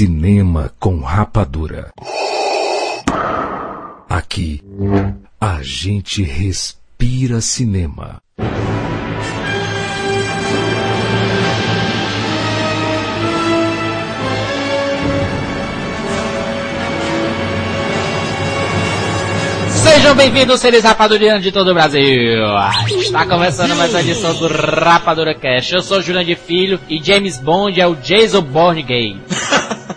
Cinema com Rapadura. Aqui, a gente respira cinema. Sejam bem-vindos, seres rapadurianos de todo o Brasil. Está começando mais uma edição do Rapadura Cash. Eu sou Julian de Filho e James Bond é o Jason Bourne gay.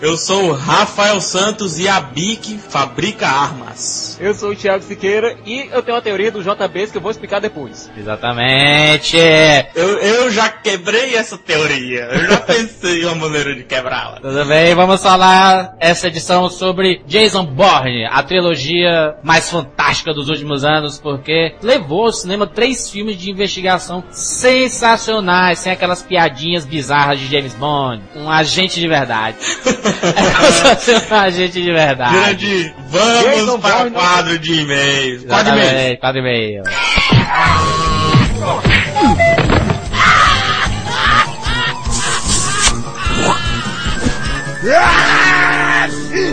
Eu sou o Rafael Santos e a BIC fabrica armas. Eu sou o Thiago Siqueira e eu tenho uma teoria do JBs que eu vou explicar depois. Exatamente. Eu, eu já quebrei essa teoria. Eu já pensei em uma maneira de quebrá-la. Tudo bem, vamos falar essa edição sobre Jason Bourne, a trilogia mais fantástica dos últimos anos, porque levou ao cinema três filmes de investigação sensacionais, sem aquelas piadinhas bizarras de James Bond. Um agente de verdade. é um agente de verdade. Grande, vamos Jason para o quadro de e-mails. Quadro de e-mails. Quadro e meio.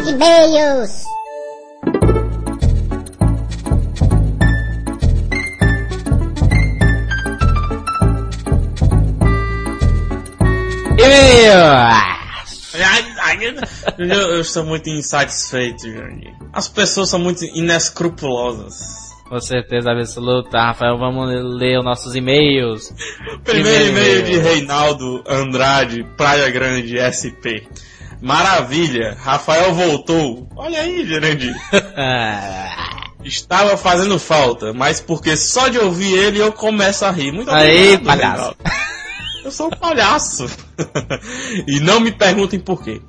E-mails. E-mail! Eu, eu estou muito insatisfeito, Jandir. As pessoas são muito inescrupulosas. Com certeza absoluta, Rafael, vamos ler os nossos e-mails. Primeiro e-mail de Reinaldo Andrade, Praia Grande, SP. Maravilha, Rafael voltou. Olha aí, Jurandir. Estava fazendo falta, mas porque só de ouvir ele eu começo a rir. Muito Aí, obrigado, palhaço. Reinaldo. Eu sou um palhaço. e não me perguntem por quê.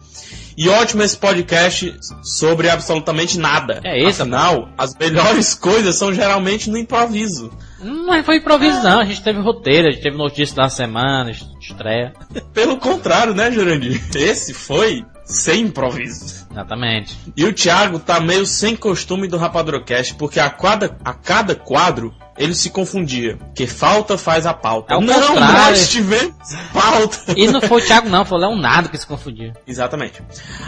E ótimo esse podcast sobre absolutamente nada. É isso, Afinal, as melhores coisas são geralmente no improviso. Não foi improviso não, a gente teve roteiro, a gente teve notícia da semana, estreia. Pelo contrário, né, Jurandir? Esse foi sem improviso. Exatamente. E o Thiago tá meio sem costume do Rapadrocast, porque a cada, a cada quadro ele se confundia. Que falta faz a pauta. É o não, contrário. nós tivemos pauta. E não foi o Thiago não, foi o Leonardo que se confundiu. Exatamente.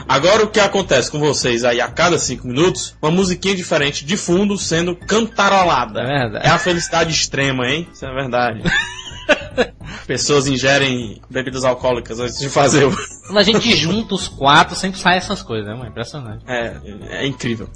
Agora o que acontece com vocês aí a cada cinco minutos, uma musiquinha diferente de fundo sendo cantarolada. É verdade. É a felicidade extrema, hein? Isso é verdade. Pessoas ingerem bebidas alcoólicas antes de fazer o. Quando a gente junta os quatro, sempre sai essas coisas, né, mano? Impressionante. É, é incrível.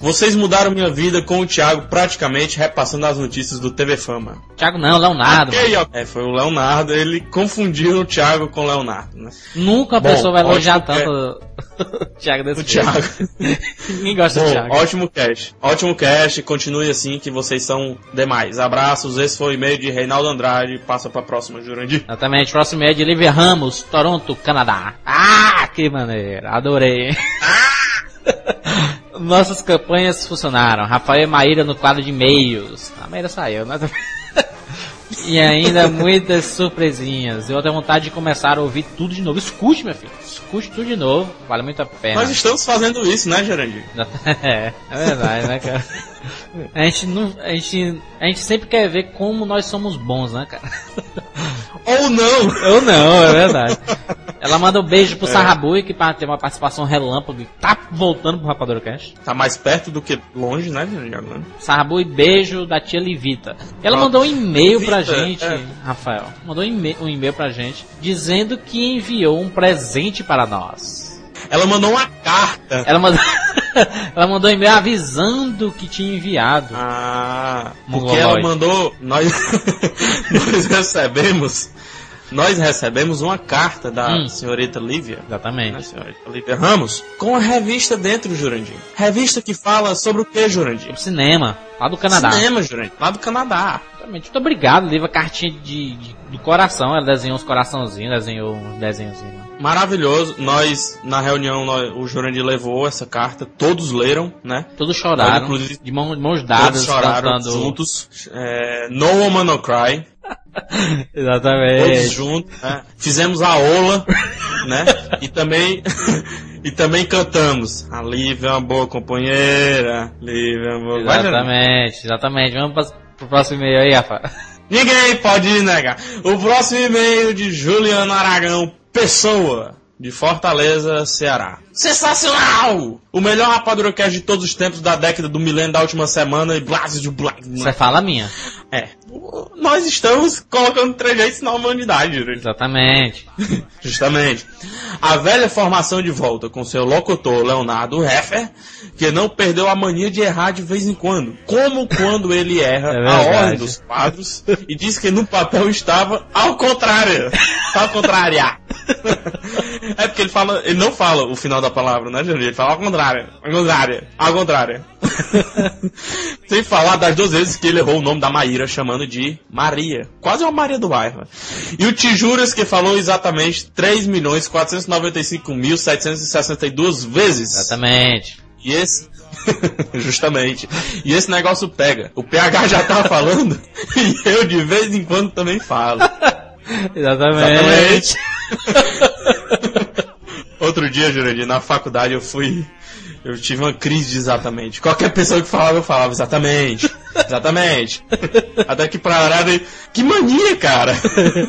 Vocês mudaram minha vida com o Thiago praticamente repassando as notícias do TV Fama. Thiago não, Leonardo. Ok, ó. É, foi o Leonardo, ele confundiu o Thiago com o Leonardo, né? Nunca a Bom, pessoa vai elogiar tanto o Thiago desse O Thiago. Ninguém gosta do Bom, Thiago. ótimo cast. Ótimo cast, continue assim que vocês são demais. Abraços, esse foi o e-mail de Reinaldo Andrade. Passa pra próxima, Jurandir. Exatamente, próximo é de Lívia Ramos, Toronto, Canadá. Ah, que maneiro, adorei. Nossas campanhas funcionaram. Rafael e Maíra no quadro de e-mails. A Maíra saiu, né? E ainda muitas surpresinhas. Eu tenho vontade de começar a ouvir tudo de novo. Escute, meu filho. Escute tudo de novo. Vale muito a pena. Nós estamos fazendo isso, né, Jurandir? É, é verdade, né, cara? A gente, não, a, gente, a gente sempre quer ver como nós somos bons, né, cara? Ou não! Ou não, é verdade. Ela manda um beijo pro Sarrabui, que ter uma participação relâmpago e tá voltando pro Rapadura Cash. Tá mais perto do que longe, né, Jurandir? agora? Sarrabui, beijo da tia Livita. Ela mandou um e-mail pra gente, é. Rafael. Mandou um e-mail, um e-mail pra gente dizendo que enviou um presente para nós. Ela mandou uma carta. Ela mandou, ela mandou um e-mail avisando que tinha enviado. Ah, porque ela mandou. Nós, nós recebemos. Nós recebemos uma carta da Hum. senhorita Lívia. Né, Exatamente. senhorita Lívia Ramos, com a revista dentro, Jurandir. Revista que fala sobre o que, Jurandir? Sobre cinema, lá do Canadá. Cinema, Jurandir. Lá do Canadá. Exatamente. Muito obrigado, Liva cartinha de, de- do coração. Ela desenhou uns coraçãozinhos, desenhou uns desenhozinhos. Maravilhoso. Nós, na reunião, nós- o Jurandir levou essa carta. Todos leram, né? Todos choraram, inclusive, de mão- mãos dadas, Todos choraram cantando. juntos. É, no Woman No Cry. Todos Exatamente. juntos, né? Fizemos a ola, né? E também, e também cantamos. A Lívia é uma boa companheira. Lívia é uma boa... Exatamente, exatamente. Vamos pro próximo e-mail aí, Rafa. Ninguém pode negar. O próximo e-mail de Juliano Aragão Pessoa. de Fortaleza, Ceará. Sensacional! O melhor Rapadura Cast de todos os tempos da década do milênio da última semana e blase de blá. Você fala a minha. É. Nós estamos colocando trejeitos na humanidade, né? Exatamente. Justamente. A velha formação de volta com seu locutor Leonardo Heffer, que não perdeu a mania de errar de vez em quando. Como quando ele erra É a ordem dos quadros e diz que no papel estava ao contrário. Ao contrário. É porque ele fala, ele não fala o final da palavra, né, Júlio? Ele fala ao contrário. Ao contrário. Ao contrário. Sem falar das duas vezes que ele errou o nome da Maíra chamando de Maria. Quase uma Maria do bairro. E o Tijuras que falou exatamente 3.495.762 vezes. Exatamente. E esse. Justamente. E esse negócio pega. O PH já tá falando e eu de vez em quando também falo. Exatamente. Outro dia, Jurandir, na faculdade eu fui. Eu tive uma crise de exatamente. Qualquer pessoa que falava, eu falava exatamente. Exatamente. Até que pra horário, que mania, cara.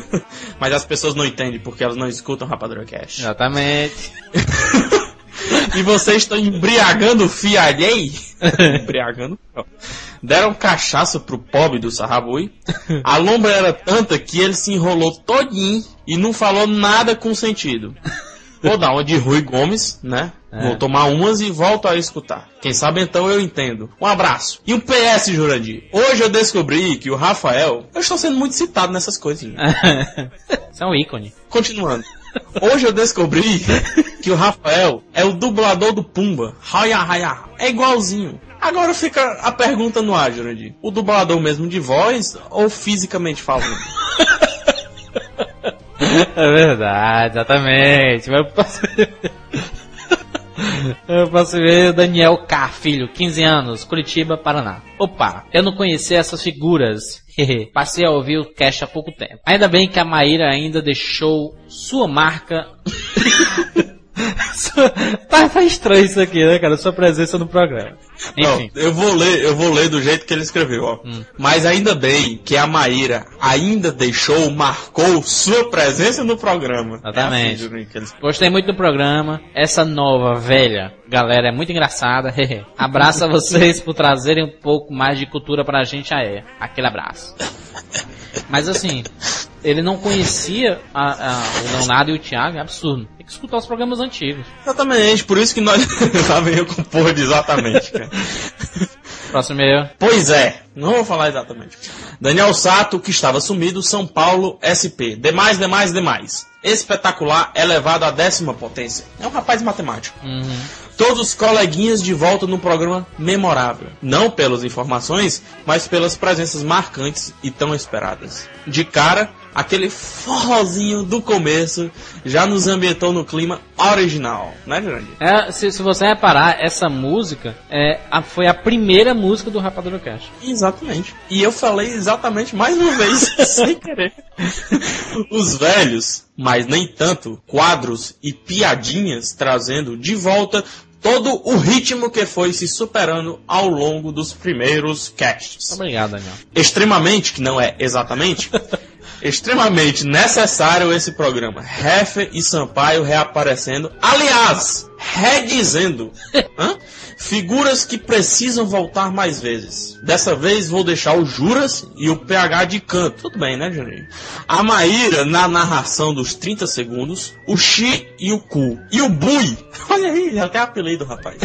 Mas as pessoas não entendem porque elas não escutam Rapadura Cash. Exatamente. E vocês estão embriagando o alheio? embriagando? não. Deram cachaça pro pobre do Sarrabui. A lombra era tanta que ele se enrolou todinho e não falou nada com sentido. Vou dar uma de Rui Gomes, né? É. Vou tomar umas e volto a escutar. Quem sabe então eu entendo. Um abraço. E o PS, Jurandir. Hoje eu descobri que o Rafael... Eu estou sendo muito citado nessas coisas. gente. Isso é um ícone. Continuando. Hoje eu descobri que o Rafael é o dublador do Pumba. Haya, haya. É igualzinho. Agora fica a pergunta no ar, Jurandir. O dublador mesmo de voz ou fisicamente falando? É verdade, exatamente. Mas Eu posso... Ver Daniel K, filho, 15 anos, Curitiba, Paraná. Opa, eu não conhecia essas figuras. Passei a ouvir o cast há pouco tempo. Ainda bem que a Maíra ainda deixou sua marca. Tá, tá estranho isso aqui, né, cara? Sua presença no programa. Enfim. Não, eu vou ler, eu vou ler do jeito que ele escreveu, ó. Mas ainda bem que a Maíra ainda deixou, marcou sua presença no programa. Exatamente. É assim. Gostei muito do programa. Essa nova, velha galera é muito engraçada. abraço a vocês por trazerem um pouco mais de cultura pra gente aí. Aquele abraço. Mas assim, ele não conhecia a- a- o Leonardo e o Thiago, é absurdo. Tem que escutar os programas antigos. Exatamente, por isso que nós... Vem eu com porra de exatamente, cara. Próximo e-mail. Pois é, não vou falar exatamente. Daniel Sato, que estava sumido, São Paulo, SP. Demais, demais, demais. Espetacular, elevado à décima potência. É um rapaz matemático. Uhum. Todos os coleguinhas de volta no programa memorável. Não pelas informações, mas pelas presenças marcantes e tão esperadas. De cara, aquele forrozinho do começo já nos ambientou no clima original, né, Jurandir? É, se, se você reparar, essa música é, a- foi a primeira música do Rapadura Cash. Exatamente. E eu falei exatamente mais uma vez, sem querer. Os velhos, mas nem tanto, quadros e piadinhas trazendo de volta todo o ritmo que foi se superando ao longo dos primeiros casts. Obrigado, Daniel. Extremamente, que não é exatamente, extremamente necessário esse programa. Heffer e Sampaio reaparecendo. Aliás, redizendo. Hã? Figuras que precisam voltar mais vezes. Dessa vez vou deixar o Juras e o PH de canto. Tudo bem, né, Juninho? A Maíra na narração dos 30 segundos. O Xi e o Cu. E o Bui. Olha aí, até apelido, rapaz.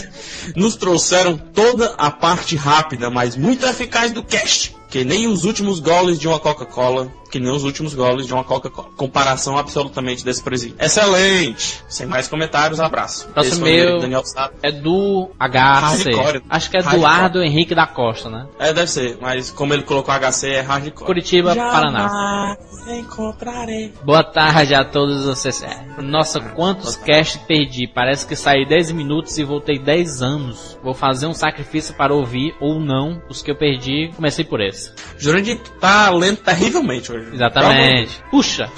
Nos trouxeram toda a parte rápida, mas muito eficaz do cast. Que nem os últimos goles de uma Coca-Cola. Que nem os últimos goles de uma Coca-Cola. Comparação absolutamente desprezível. Excelente! Sem mais comentários, abraço. Próximo Esse do Daniel Sato. É do HC. Hardcore. Acho que é Hardcore. Eduardo Henrique da Costa, né? É, deve ser, mas como ele colocou HC, é hardcore. Curitiba, Paraná. Encontrarei. Boa tarde a todos vocês. É, Nossa, quantos casts perdi? Parece que saí 10 minutos e voltei 10 anos. Vou fazer um sacrifício para ouvir ou não os que eu perdi. Comecei por esse. Jurandir tá lendo terrivelmente Exatamente. Puxa,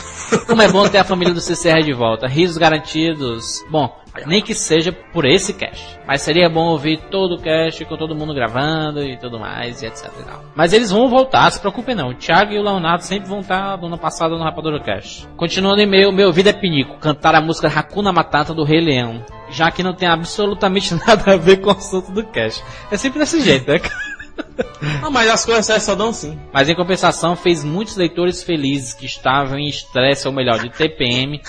como é bom ter a família do CCR de volta. Risos garantidos. Bom, nem que seja por esse cast. Mas seria bom ouvir todo o cast com todo mundo gravando e tudo mais, e etc e. Mas eles vão voltar, se preocupem não. O Thiago e o Leonardo sempre vão estar do ano passado no Rapadura Cast. Continuando em meio, meu vida é pinico. Cantar a música Hakuna Matata do Rei Leão. Já que não tem absolutamente nada a ver com o assunto do cast. É sempre desse jeito, né? Ah, mas as coisas sérias só dão sim. Mas em compensação fez muitos leitores felizes que estavam em estresse, ou melhor, de TPM,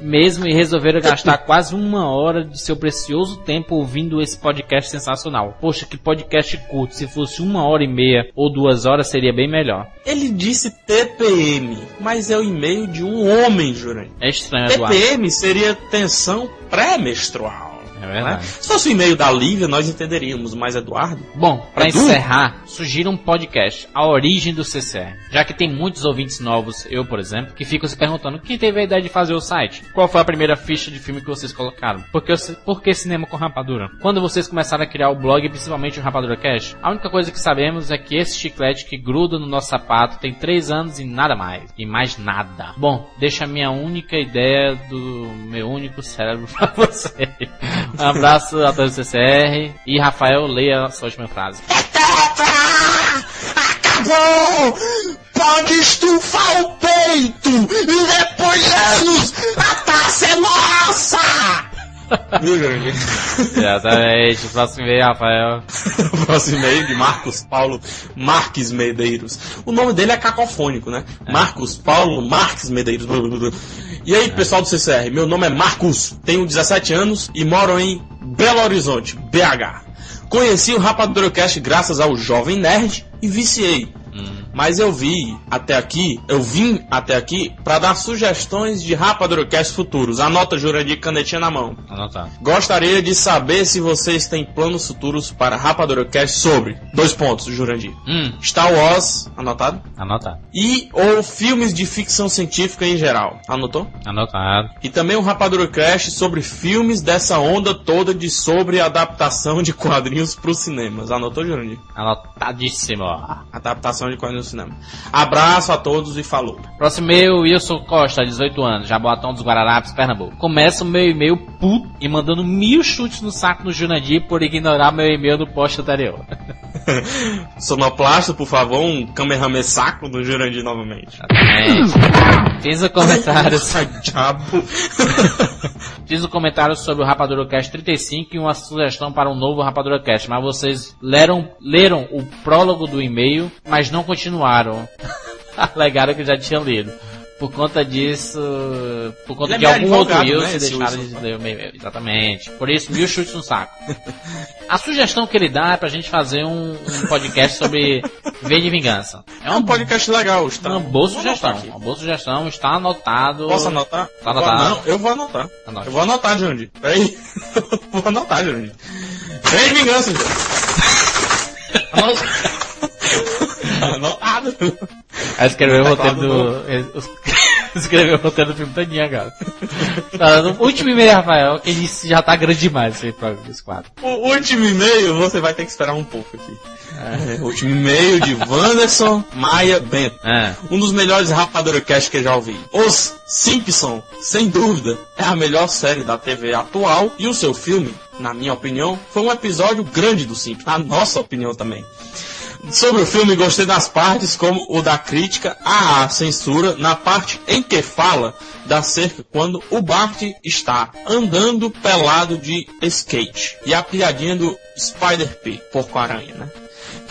mesmo e resolveram gastar quase uma hora de seu precioso tempo ouvindo esse podcast sensacional. Poxa, que podcast curto. Se fosse uma hora e meia ou duas horas seria bem melhor. Ele disse TPM, mas é o e-mail de um homem, Jurandir. É estranho, Eduardo. TPM seria tensão pré-menstrual. É né? verdade. Se fosse o e-mail da Lívia, nós entenderíamos, mas Eduardo. Bom, pra Edu? encerrar, sugiro um podcast, A Origem do CCR. Já que tem muitos ouvintes novos, eu por exemplo, que ficam se perguntando quem teve a ideia de fazer o site? Qual foi a primeira ficha de filme que vocês colocaram? Por que, por que cinema com rapadura? Quando vocês começaram a criar o blog, principalmente o Rapadura Cash, a única coisa que sabemos é que esse chiclete que gruda no nosso sapato tem 3 anos e nada mais. E mais nada. Bom, deixa a minha única ideia do meu único cérebro pra você. Um abraço a todos do CCR e Rafael, leia a sua última frase. Acabou! Pode estufar o peito! E depois de anos, a taça é nossa! Exatamente. Próximo e-mail, Rafael. Próximo e-mail de Marcos Paulo Marques Medeiros. O nome dele é cacofônico, né? Marcos Paulo Marques Medeiros. E aí, pessoal do CCR, meu nome é Marcos, tenho 17 anos e moro em Belo Horizonte, BH. Conheci o Rapadurocast graças ao Jovem Nerd e viciei. Mas eu vi até aqui, eu vim até aqui para dar sugestões de Rapadurocast futuros. Anota, Jurandir, canetinha na mão. Anotado. Gostaria de saber se vocês têm planos futuros para Rapadurocast sobre dois pontos, Jurandir. Hum, Star Wars, anotado? anotado. E ou filmes de ficção científica em geral. Anotou? Anotado. E também um Rapadurocast sobre filmes dessa onda toda de sobre adaptação de quadrinhos para os cinemas. Anotou, Jurandir? Anotadíssimo. Adaptação de quadrinhos cinema. Abraço a todos e falou. Próximo e-mail, Wilson Costa, 18 anos, Jaboatão dos Guararapes, Pernambuco. Começa o meu e-mail puto e mandando mil chutes no saco no Jurandir por ignorar meu e-mail do post anterior. Sonoplasta, por favor, um Kamehameha saco do Jurandir novamente. Fiz o comentário, Ai, diabo. fiz o comentário sobre o Rapadura Cast 35 e uma sugestão para um novo Rapadura Cast, mas vocês leram, leram o prólogo do e-mail, mas não continuaram. Alegaram que já tinham lido. Por conta disso, por conta Ele é de meio algum outro Wilson, né, esse deixaram Wilson? de ler o. Exatamente. Por isso, mil chutes no saco. A sugestão que ele dá é pra gente fazer um, um podcast sobre V de Vingança. É É um podcast legal, está. uma boa sugestão. Uma boa sugestão, está anotado. Posso anotar? Tá anotado. Não, eu vou anotar. Anote. Eu vou anotar, Jandir. Peraí. vou anotar, Jandir. Vem de vingança, Jandir. Anotado. Anotado. Aí escreveu o Teclado roteiro do. escreveu o roteiro do filme todinho agora. Tá, no último e-mail, Rafael, que ele já tá grande demais esse, pro- esse quadro. O último e-mail, você vai ter que esperar um pouco aqui. É, o último e-mail de Wanderson Maia Bento. É. Um dos melhores Rapaduracast que eu já ouvi. Os Simpson, sem dúvida, é a melhor série da TV atual e o seu filme, na minha opinião, foi um episódio grande do Simpsons. Na nossa opinião também. Sobre o filme, gostei das partes como o da crítica à censura, na parte em que fala da cerca quando o Bart está andando pelado de skate. E a piadinha do Spider-P, porco-aranha, né?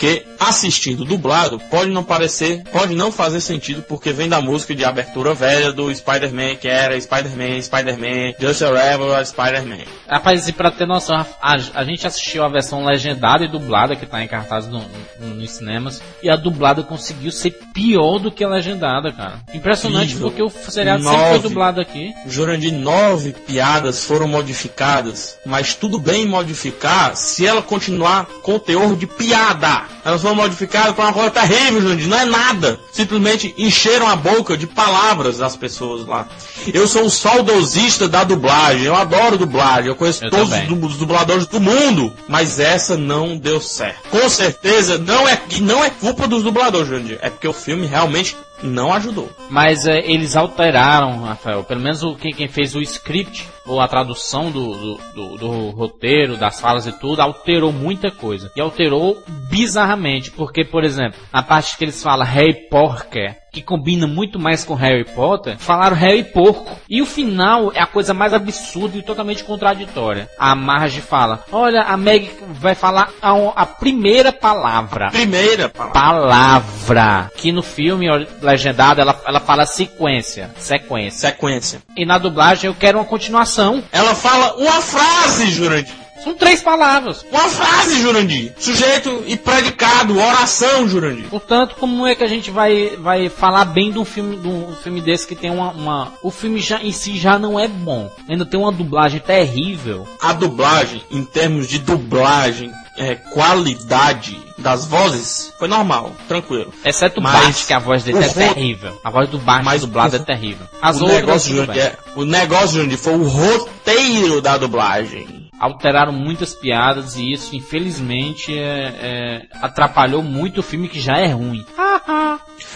Que assistindo dublado pode não parecer, pode não fazer sentido porque vem da música de abertura velha do Spider-Man, que era Spider-Man, Spider-Man, Just a Rebel, Spider-Man. Rapaz, e pra ter noção, a, a gente assistiu a versão legendada e dublada que tá em cartaz no, no- nos cinemas. E a dublada conseguiu ser pior do que a legendada, cara. Impressionante, porque o seriado sempre foi Nove. dublado aqui. Jurandir, nove piadas foram modificadas, mas tudo bem modificar se ela continuar com o teor de piada. Elas foram modificadas para uma coisa terrível, Jurandir, não é nada. Simplesmente encheram a boca de palavras das pessoas lá. Eu sou um saudosista da dublagem, eu adoro dublagem, eu conheço Eu todos também. os du- os dubladores do mundo, mas essa não deu certo. Com certeza não é, não é culpa dos dubladores, Jurandir, é porque o filme realmente não ajudou. Mas é, eles alteraram, Rafael. Pelo menos o, quem, quem fez o script, ou a tradução do, do, do- do roteiro, das falas e tudo, alterou muita coisa. E alterou bizarramente. Porque, por exemplo, na parte que eles falam Harry Potter, que combina muito mais com Harry Potter, falaram Harry Porco. E o final é a coisa mais absurda e totalmente contraditória. A Marge fala: Olha, a Meg vai falar a, a primeira palavra Primeira palavra. palavra. Que no filme legendado ela, ela fala sequência. Sequência. Sequência. E na dublagem eu quero uma continuação. Ela fala uma frase, Jurandir. São três palavras. Uma frase, Jurandir. Sujeito e predicado, oração, Jurandir. Portanto, como é que a gente vai, vai falar bem de um filme, de um filme desse que tem uma, uma- O filme já, em si já não é bom. Ainda tem uma dublagem terrível. A dublagem, em termos de dublagem, é, qualidade das vozes, foi normal, tranquilo. Exceto o Mas Bart, que a voz dele é ro- terrível. A voz do Bart Mas dublado o- é terrível. As o outras, negócio, é, o negócio, Jurandir, foi o roteiro da dublagem. Alteraram muitas piadas e isso, infelizmente, é- é, atrapalhou muito o filme que já é ruim.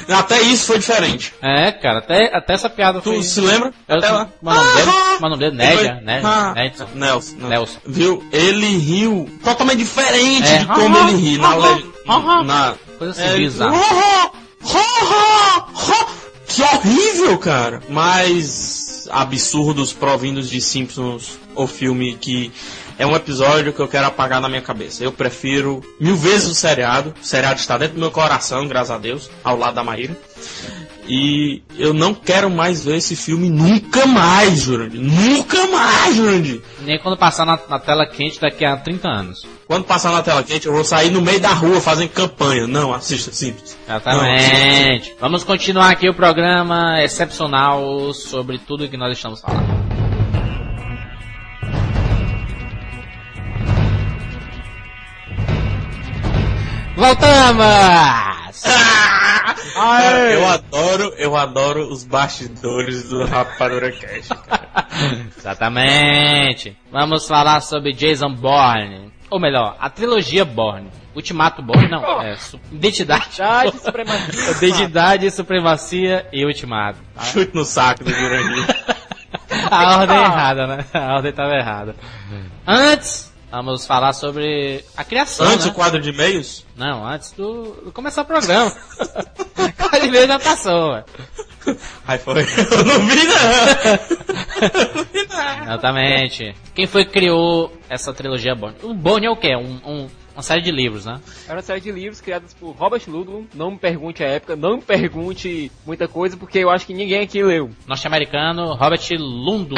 Até isso foi diferente. É, cara, até, até essa piada Tu foi... se lembra? Eu, Até lá. Nome dele? Ah, nome dele? Ele Nédia, foi- né? Ah, Nelson. Nelson. Nelson. Viu? Ele riu totalmente diferente É. de como ele ri na, aham. na Coisa assim, é, bizarra. "Ah, ah, ah". Que horrível, cara. Mas absurdos provindos de Simpsons, o filme que é um episódio que eu quero apagar na minha cabeça. Eu prefiro mil vezes o seriado. O seriado está dentro do meu coração, graças a Deus, ao lado da Maíra. E eu não quero mais ver esse filme nunca mais, Jurandir. Nunca mais, Jurandir. Nem quando passar na, na tela quente daqui a 30 anos. Quando passar na tela quente, eu vou sair no meio da rua fazendo campanha. Não, assista simples. Exatamente. Vamos continuar aqui o programa excepcional sobre tudo que nós estamos falando. Voltamos! Eu adoro, eu adoro os bastidores do Rapadura Cash. Exatamente. Vamos falar sobre Jason Bourne. Ou melhor, a trilogia Bourne. Ultimato Bourne, não. É, su- identidade. Identidade, supremacia. Identidade, supremacia e ultimato. Chute no saco do Jurandir. A ordem é errada, né? A ordem estava errada. Antes, vamos falar sobre a criação, Antes né? o quadro de e-mails? Não, antes do, do começar o programa. Quase de vez já passou, ué. Aí foi. Eu não vi, não. Eu não vi, não. Exatamente. Quem foi que criou essa trilogia Bourne? O Bourne é o quê? Um, um- uma série de livros, né? Era uma série de livros criados por Robert Ludlum. Não me pergunte a época, não me pergunte muita coisa, porque eu acho que ninguém aqui leu. Norte-americano Robert Lundum.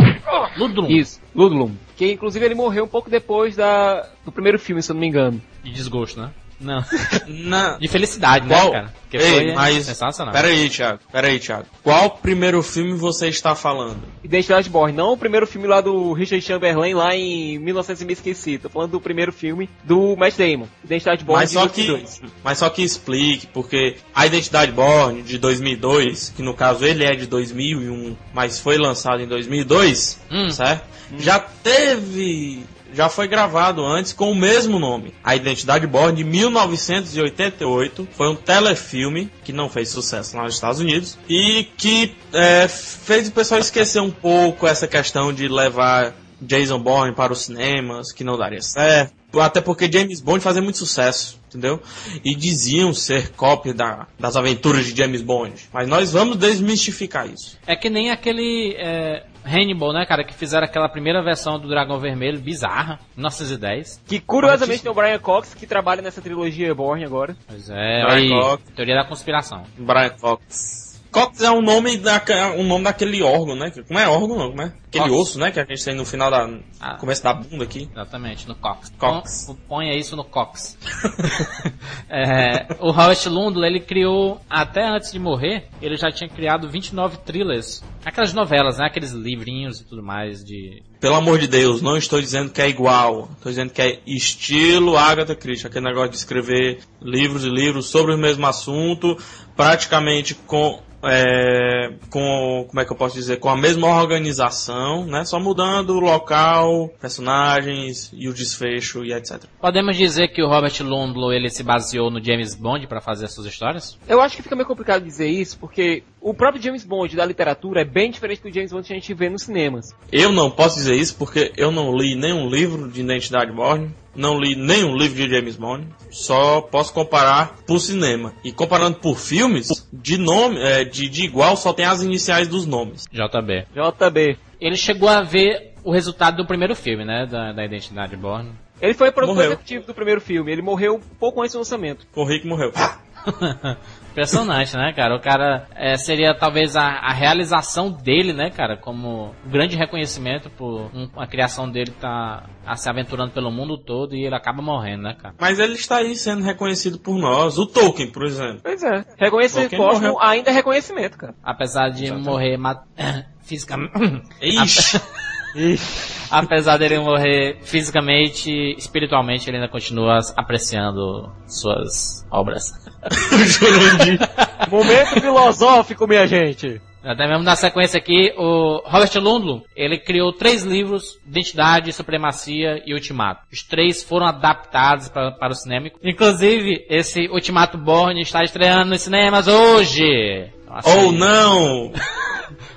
Lundum. Isso, Ludlum. Que inclusive ele morreu um pouco depois da, do primeiro filme, se eu não me engano. De desgosto, né? Não. Na... De felicidade, né, Qual? cara? Porque Ei, foi mas... sensacional. Pera aí, Thiago. Pera aí, Thiago. Qual primeiro filme você está falando? Identidade Born, não o primeiro filme lá do Richard Chamberlain lá em 1900 e me esqueci. Tô falando do primeiro filme do Matt Damon. Identidade Born Mas de só, que, 2002. mas só que explique, porque a Identidade Born de 2002, que no caso ele é de 2001, mas foi lançado em 2002, Hum. certo? Já teve, já foi gravado antes com o mesmo nome. A Identidade Born de 1988 foi um telefilme que não fez sucesso lá nos Estados Unidos e que é, fez o pessoal esquecer um pouco essa questão de levar Jason Bourne para os cinemas, que não daria certo. Até porque James Bond fazia muito sucesso, entendeu? E diziam ser cópia da- das aventuras de James Bond. Mas nós vamos desmistificar isso. É que nem aquele é, Hannibal, né, cara? Que fizeram aquela primeira versão do Dragão Vermelho, bizarra, 1910. Que curiosamente tem o Brian Cox que trabalha nessa trilogia Born agora. Pois é, Brian aí, Cox. teoria da conspiração. Brian Cox. Cox é um nome, da, um nome daquele órgão, né? Como é órgão, não? Como é? Aquele Cox. osso, né? Que a gente tem no final da. Ah. começo da bunda aqui. Exatamente, no Cox. Cox. Pon- Ponha isso no Cox. É, o Robert Lundl, ele criou, até antes de morrer, ele já tinha criado 29 thrillers. Aquelas novelas, né? Aqueles livrinhos e tudo mais de... Pelo amor de Deus, não estou dizendo que é igual. Estou dizendo que é estilo Agatha Christie. Aquele negócio de escrever livros e livros sobre o mesmo assunto, praticamente com é, com, como é que eu posso dizer, com a mesma organização, né? Só mudando o local, personagens e o desfecho e etc. Podemos dizer que o Robert Lundlow ele se baseou no James Bond para fazer as suas histórias? Eu acho que fica meio complicado dizer isso, porque o próprio James Bond da literatura é bem diferente do James Bond que a gente vê nos cinemas. Eu não posso dizer isso porque eu não li nenhum livro de Identidade Borne, não li nenhum livro de James Bond, só posso comparar por cinema. E comparando por filmes, de nome, é, de, de igual só tem as iniciais dos nomes. JB. JB. Ele chegou a ver o resultado do primeiro filme, né? Da, da Identidade Borne. Ele foi produtor Morreu. executivo do primeiro filme. Ele morreu pouco antes do lançamento. O Rick morreu. Impressionante, né, cara? O cara é, seria talvez a, a realização dele, né, cara? Como um grande reconhecimento por um- a criação dele tá a se aventurando pelo mundo todo e ele acaba morrendo, né, cara? Mas ele está aí sendo reconhecido por nós. O Tolkien, por exemplo. Pois é. Reconhecimento póstumo morreu? ainda é reconhecimento, cara. Apesar de Exatamente. morrer fisicamente. Ixi! Apesar dele morrer fisicamente, espiritualmente, ele ainda continua apreciando suas obras. Momento filosófico, minha gente. Até mesmo na sequência aqui, o Robert Lundlum, ele criou três livros, Identidade, Supremacia e Ultimato. Os três foram adaptados pra- para o cinema. Inclusive, esse Ultimato Born está estreando nos cinemas hoje. Então, assim, Ou não!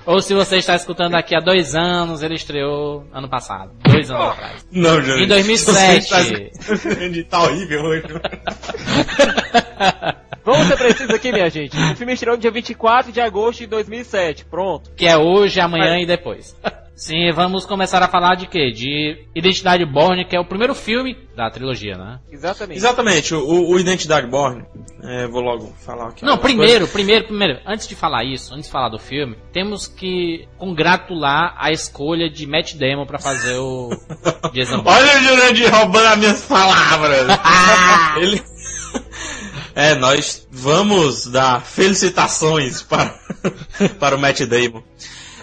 Ou se você está escutando daqui há dois anos, ele estreou ano passado. Dois anos atrás. Não, Jurandir. Em 2007. Jurandir tá horrível hoje. Vamos ser precisos aqui, minha gente. O filme estreou no dia 24 de agosto de 2007. Pronto. Que é hoje, amanhã e depois. Sim, vamos começar a falar de quê? De Identidade Born, que é o primeiro filme da trilogia, né? Exatamente. Exatamente, o, o Identidade Borne, é, vou logo falar aqui. Não, primeiro, primeiro, primeiro, antes de falar isso, antes de falar do filme, temos que congratular a escolha de Matt Damon pra fazer o Jason coisa. Bourne. Olha o Jurandir roubando as minhas palavras. Ele... É, nós vamos dar felicitações para, para o Matt Damon.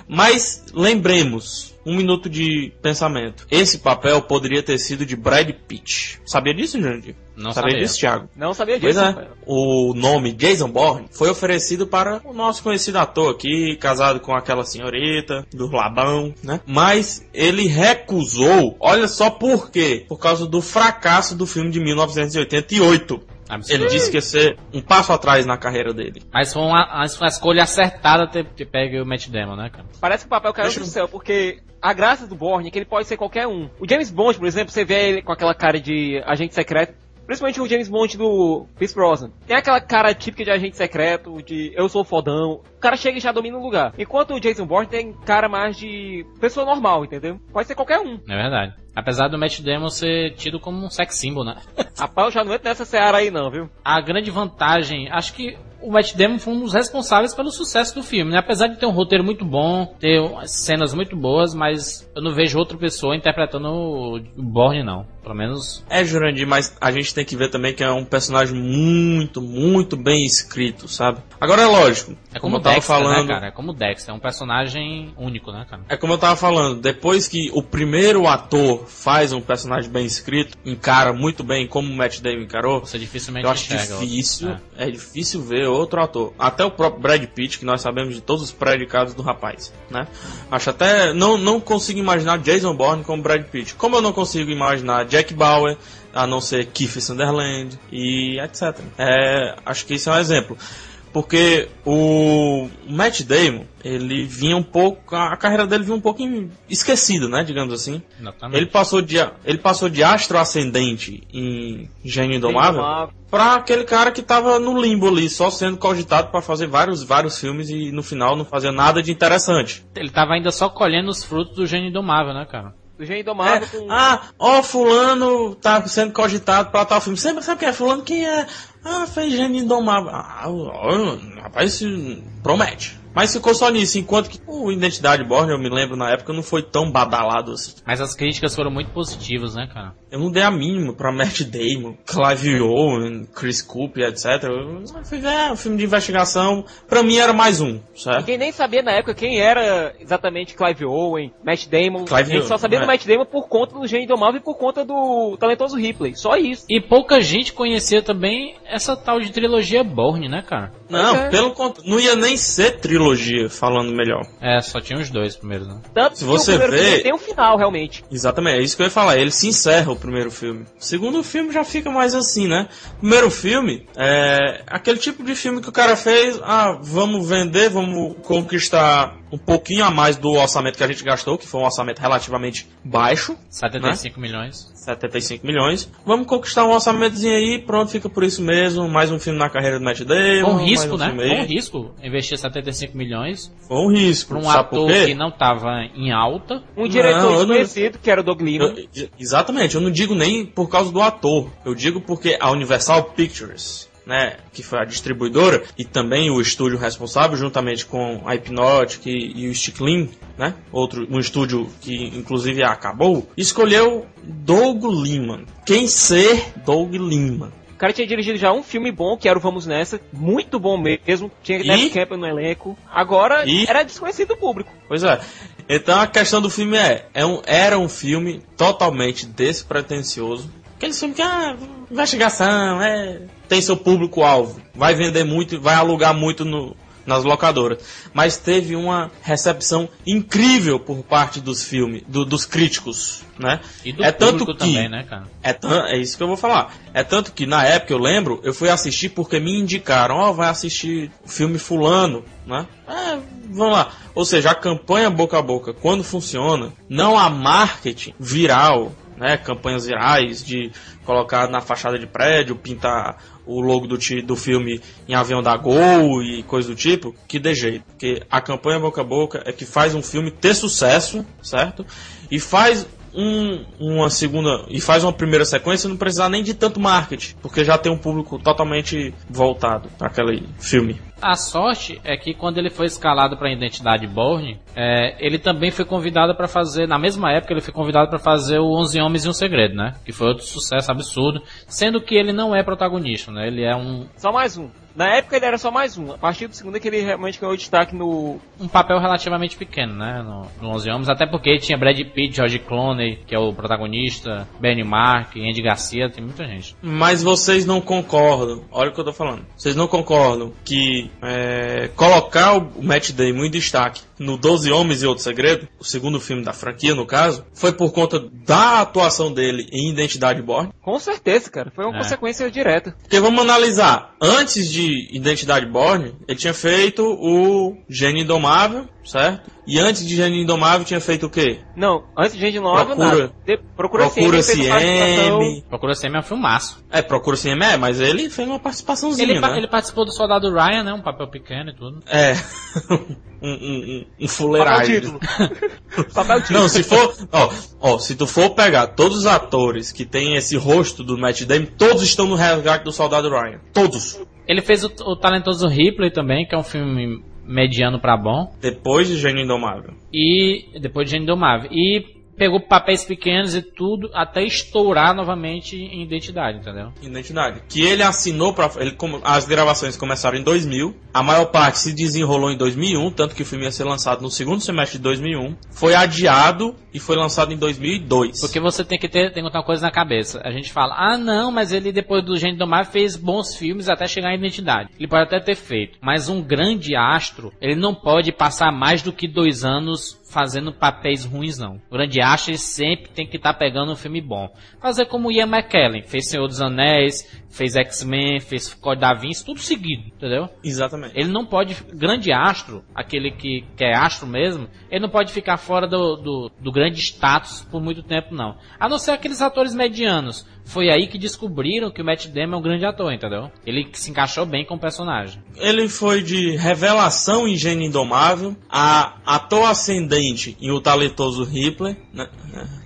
Mas lembremos, um minuto de pensamento. Esse papel poderia ter sido de Brad Pitt. Sabia disso, Jurandir? Não sabia sabia. disso, Thiago? Não sabia Pois disso. é, Rafael. o nome Jason Bourne foi oferecido para o nosso conhecido ator aqui, casado com aquela senhorita do Labão, né? Mas ele recusou, olha só por quê? Por causa do fracasso do filme de 1988. Absurdo. Ele disse que ia ser um passo atrás na carreira dele. Mas foi uma, uma escolha acertada ter, ter pego o Matt Damon, né, cara? Parece que o papel caiu Deixa do céu, porque a graça do Bourne é que ele pode ser qualquer um. O James Bond, por exemplo, você vê ele com aquela cara de agente secreto. Principalmente o James Bond do Pierce Brosnan. Tem aquela cara típica de agente secreto, de eu sou fodão. O cara chega e já domina o lugar. Enquanto o Jason Bourne tem cara mais de pessoa normal, entendeu? Pode ser qualquer um. É verdade. Apesar do Matt Damon ser tido como um sex symbol, né? Rapaz, eu já não entro nessa seara aí não, viu? A grande vantagem, acho que o Matt Damon foi um dos responsáveis pelo sucesso do filme, né? Apesar de ter um roteiro muito bom, ter cenas muito boas, mas eu não vejo outra pessoa interpretando o o Bourne, não. Pelo menos É, Jurandir, mas a gente tem que ver também que é um personagem muito, muito bem escrito, sabe? Agora é lógico, é como, eu tava Dexter, falando, né, cara? É como Dexter, é um personagem único, né, cara? É como eu tava falando, depois que o primeiro ator faz um personagem bem escrito, encara muito bem como o Matt Damon encarou, Você dificilmente eu acho outro. difícil, É. é. difícil ver outro ator. Até o próprio Brad Pitt, que nós sabemos de todos os predicados do rapaz, né? Acho até, não, não consigo imaginar Jason Bourne como Brad Pitt. Como eu não consigo imaginar Jack Bauer, a não ser Kiefer Sunderland e etc. É, acho que isso é um exemplo. Porque o Matt Damon, ele vinha um pouco, a carreira dele vinha um pouco esquecida, né, digamos assim. Exatamente. Ele passou de, ele passou de astro ascendente em Gênio Indomável pra aquele cara que tava no limbo ali, só sendo cogitado pra fazer vários, vários filmes e no final não fazia nada de interessante. Ele tava ainda só colhendo os frutos do gênio indomável, né, cara? Do Gênio É, Indomável com... ah, ó, fulano tá sendo cogitado pra tal filme. Sempre sabe quem é fulano? Quem é? Ah, fez Gênio Indomável. Ah, rapaz, promete. Mas ficou só nisso, enquanto que o Identidade Borne, eu me lembro na época, não foi tão badalado assim. Mas as críticas foram muito positivas, né, cara? Eu não dei a mínima pra Matt Damon, Clive Owen, Chris Cooper, etc. Eu fui ver é, um filme de investigação, pra mim era mais um, certo? Ninguém nem sabia na época quem era exatamente Clive Owen, Matt Damon. Clive a gente só sabia Owen, do é. Matt Damon por conta do Gênio Indomável e por conta do talentoso Ripley. Só isso. E pouca gente conhecia também essa tal de trilogia Bourne, né, cara? Não, é. pelo contrário, não ia nem ser trilogia, falando melhor. É, só tinha os dois primeiros, né? Tanto Se que você o primeiro vê- filme tem um final, realmente. Exatamente, é isso que eu ia falar. Ele se encerra o primeiro filme. O segundo filme já fica mais assim, né? O primeiro filme é aquele tipo de filme que o cara fez. Ah, vamos vender, vamos conquistar um pouquinho a mais do orçamento que a gente gastou, que foi um orçamento relativamente baixo, 75 milhões. 75 milhões. Vamos conquistar um orçamentozinho aí, pronto, fica por isso mesmo. Mais um filme na carreira do Matt Damon. Foi um risco, um né? Foi um risco investir 75 milhões Foi um risco. pra um Sabe por ator quê? que não tava em alta. Um diretor não- desconhecido, que era o Doug Liman. Eu- exatamente, eu não digo nem por causa do ator, eu digo porque a Universal Pictures, né, que foi a distribuidora e também o estúdio responsável, juntamente com a Hypnotic e, e o Sticklin, né, outro um estúdio que inclusive acabou, escolheu Doug Liman. Quem ser Doug Liman? O cara tinha dirigido já um filme bom, que era o Vamos Nessa. Muito bom mesmo. Tinha E? Neve Campbell no elenco. Agora, E? era desconhecido do público. Pois é. Então a questão do filme é, é um, era um filme totalmente despretensioso. Aquele filme que, ah, investigação, é, tem seu público-alvo. Vai vender muito, vai alugar muito no, nas locadoras. Mas teve uma recepção incrível por parte dos filmes, do- dos críticos, né? E do é tanto público que, também, né, cara? é, é isso que eu vou falar. É tanto que na época eu lembro, eu fui assistir porque me indicaram, ó, vai assistir o filme fulano, né? É, vamos lá. Ou seja, a campanha boca a boca, quando funciona, não há marketing viral, né? Campanhas virais de colocar na fachada de prédio, pintar o logo do, do filme em avião da Gol e coisa do tipo, que dê jeito. Porque a campanha boca a boca é que faz um filme ter sucesso, certo? E faz um- uma segunda e faz uma primeira sequência não precisar nem de tanto marketing, porque já tem um público totalmente voltado para aquele filme. A sorte é que quando ele foi escalado para a Identidade Borne, é, ele também foi convidado para fazer, na mesma época ele foi convidado para fazer o Onze Homens e um Segredo, né? Que foi outro sucesso absurdo, sendo que ele não é protagonista, né? Ele é um, Só mais um. Na época ele era só mais um. A partir do segundo é que ele realmente ganhou destaque no. um papel relativamente pequeno, né? No, no Onze Homens, até porque tinha Brad Pitt, George Clooney, que é o protagonista, Benny Mark, Andy Garcia, tem muita gente. Mas vocês não concordam, olha o que eu tô falando. Vocês não concordam que é, colocar o Matt Damon em destaque no Doze Homens e Outro Segredo, o segundo filme da franquia no caso, foi por conta da atuação dele em Identidade Borne? Com certeza, cara. Foi uma É. consequência direta. Porque vamos analisar, antes de Identidade Borne, ele tinha feito o Gênio Indomável, certo? E antes de Gênio Indomável tinha feito o quê? Não, antes de Gente Nova, Procura- nada. De, procura Procura CM. CM. Procura Semi é um filmaço. É, Procura CM, é, mas ele fez uma participaçãozinha, Ele, né? ele participou do Soldado Ryan, né? Um papel pequeno e tudo. É. um, um, Papel fuleiragem. título. Papel título. Não, se for. Ó, ó, se tu for pegar todos os atores que tem esse rosto do Matt Damon, todos estão no resgate do Soldado Ryan. Todos. Ele fez o, o talentoso Ripley também, que é um filme mediano pra bom. Depois de Gênio Indomável. E depois de Gênio Indomável. E pegou papéis pequenos e tudo até estourar novamente em identidade, entendeu? Identidade. Que ele assinou para ele como as gravações começaram em 2000, a maior parte se desenrolou em 2001, tanto que o filme ia ser lançado no segundo semestre de 2001, foi adiado e foi lançado em 2002. Porque você tem que ter tem uma coisa na cabeça. A gente fala, ah não, mas ele depois do Gênio Indomável fez bons filmes até chegar à identidade. Ele pode até ter feito. Mas um grande astro, ele não pode passar mais do que dois anos fazendo papéis ruins, não. O grande astro, ele sempre tem que estar pegando um filme bom. Fazer como o Ian McKellen, fez Senhor dos Anéis, fez X-Men, fez Código da Vinci, tudo seguido, entendeu? Exatamente. Ele não pode, grande astro, aquele que, que é astro mesmo, ele não pode ficar fora do, do, do grande status por muito tempo, não. A não ser aqueles atores medianos. Foi aí que descobriram que o Matt Damon é um grande ator, entendeu? Ele se encaixou bem com o personagem. Ele foi de revelação em Gênio Indomável a ator ascendente Lynch e o talentoso Ripley, né?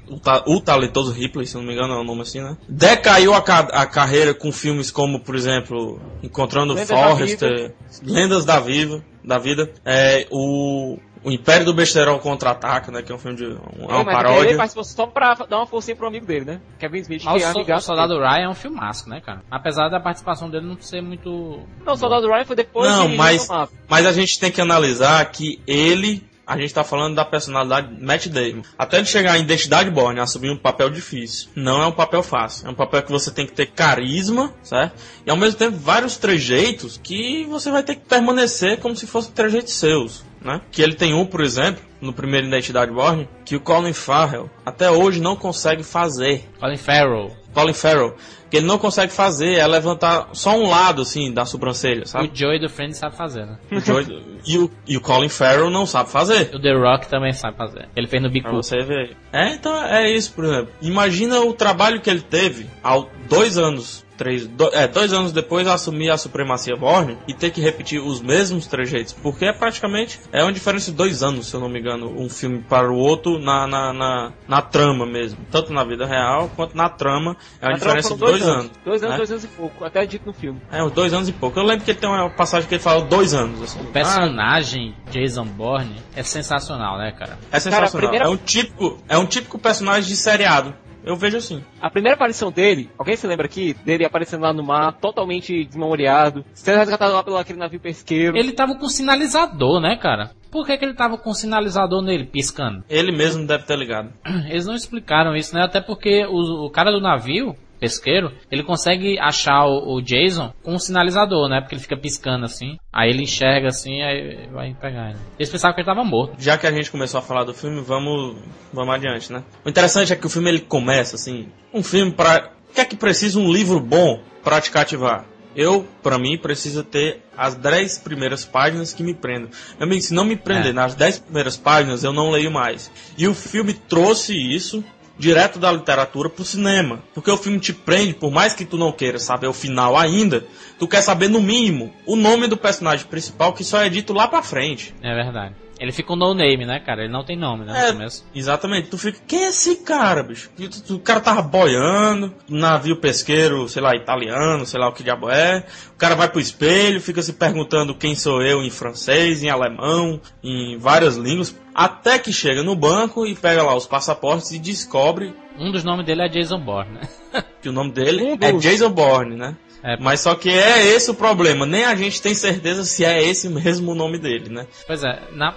O, ta o talentoso Ripley, se não me engano é o nome assim, né? Decaiu a, ca a carreira com filmes como, por exemplo, Encontrando Lendas da Forrester, Lendas da Viva, da Vida, é, o, o Império do Besterol Contra-Ataca, né? Que é um filme de. um- é uma É, mas paródia. Ele participou só pra dar uma forcinha pro amigo dele, né? Kevin Smith, Mas que é o, so- o amigaço Soldado Ryan é um filmaço, né, cara? Apesar da participação dele não ser muito. dele. Não, o Soldado Ryan foi depois Não, de mas, mas a gente tem que analisar que ele. A gente tá falando da personalidade Matt Damon. Até ele chegar em Identidade Borne, assumir um papel difícil. Não é um papel fácil. É um papel que você tem que ter carisma, certo? E ao mesmo tempo vários trejeitos que você vai ter que permanecer como se fossem trejeitos seus. Né? Que ele tem um, por exemplo, no primeiro Identidade Borne, que o Colin Farrell até hoje não consegue fazer. Colin Farrell. Colin Farrell, que ele não consegue fazer é levantar só um lado assim da sobrancelha, sabe? O Joey do Friends sabe fazer, né? O Joey- e, o, e o Colin Farrell não sabe fazer. O The Rock também sabe fazer. Ele fez no Pra Bicu. você ver. É, então é isso, por exemplo. Imagina o trabalho que ele teve há dois anos. Três, do- é, dois anos depois assumir a supremacia Borne e ter que repetir os mesmos trejeitos. Porque é praticamente é uma diferença de dois anos, se eu não me engano, um filme para o outro na, na, na, na trama mesmo. Tanto na vida real quanto na trama. É uma Na diferença de dois, anos. Dois anos, né? dois anos e pouco. Até dito no filme. É, uns dois anos e pouco. Eu lembro que ele tem uma passagem que ele fala dois anos. Assim. O personagem Jason Bourne é sensacional, né, cara? É sensacional. Cara, primeira- é, um típico, é um típico personagem de seriado. Eu vejo assim. A primeira aparição dele, alguém se lembra aqui? Dele aparecendo lá no mar, totalmente desmemoriado, sendo resgatado lá pelo aquele navio pesqueiro. Ele tava com sinalizador, né, cara? Por que, que ele tava com sinalizador nele, piscando? Ele mesmo deve ter ligado. Eles não explicaram isso, né? Até porque o, o cara do navio, pesqueiro, ele consegue achar o, o Jason com um sinalizador, né? Porque ele fica piscando assim. Aí ele enxerga assim, aí vai pegar ele. Eles pensavam que ele tava morto. Já que a gente começou a falar do filme, vamos, vamos adiante, né? O interessante é que o filme ele começa assim, um filme para o que é que precisa um livro bom para te cativar? Eu, pra mim, preciso ter as 10 primeiras páginas que me prendam. Meu amigo, se não me prender É. nas 10 primeiras páginas, eu não leio mais. E o filme trouxe isso direto da literatura pro cinema. Porque o filme te prende, por mais que tu não queira saber o final ainda, tu quer saber no mínimo o nome do personagem principal que só é dito lá pra frente. É verdade. Ele fica um no name, né, cara? Ele não tem nome, né? É, exatamente. Tu fica, quem é esse cara, bicho? O cara tava boiando, navio pesqueiro, sei lá, italiano, sei lá o que diabo é. O cara vai pro espelho, fica se perguntando quem sou eu em francês, em alemão, em várias línguas. Até que chega no banco e pega lá os passaportes e descobre Um dos nomes dele é Jason Bourne, né? que o nome dele Um é. Jason Bourne, né? É. Mas só que é esse o problema. Nem a gente tem certeza se é esse mesmo o nome dele, né? Pois é, na,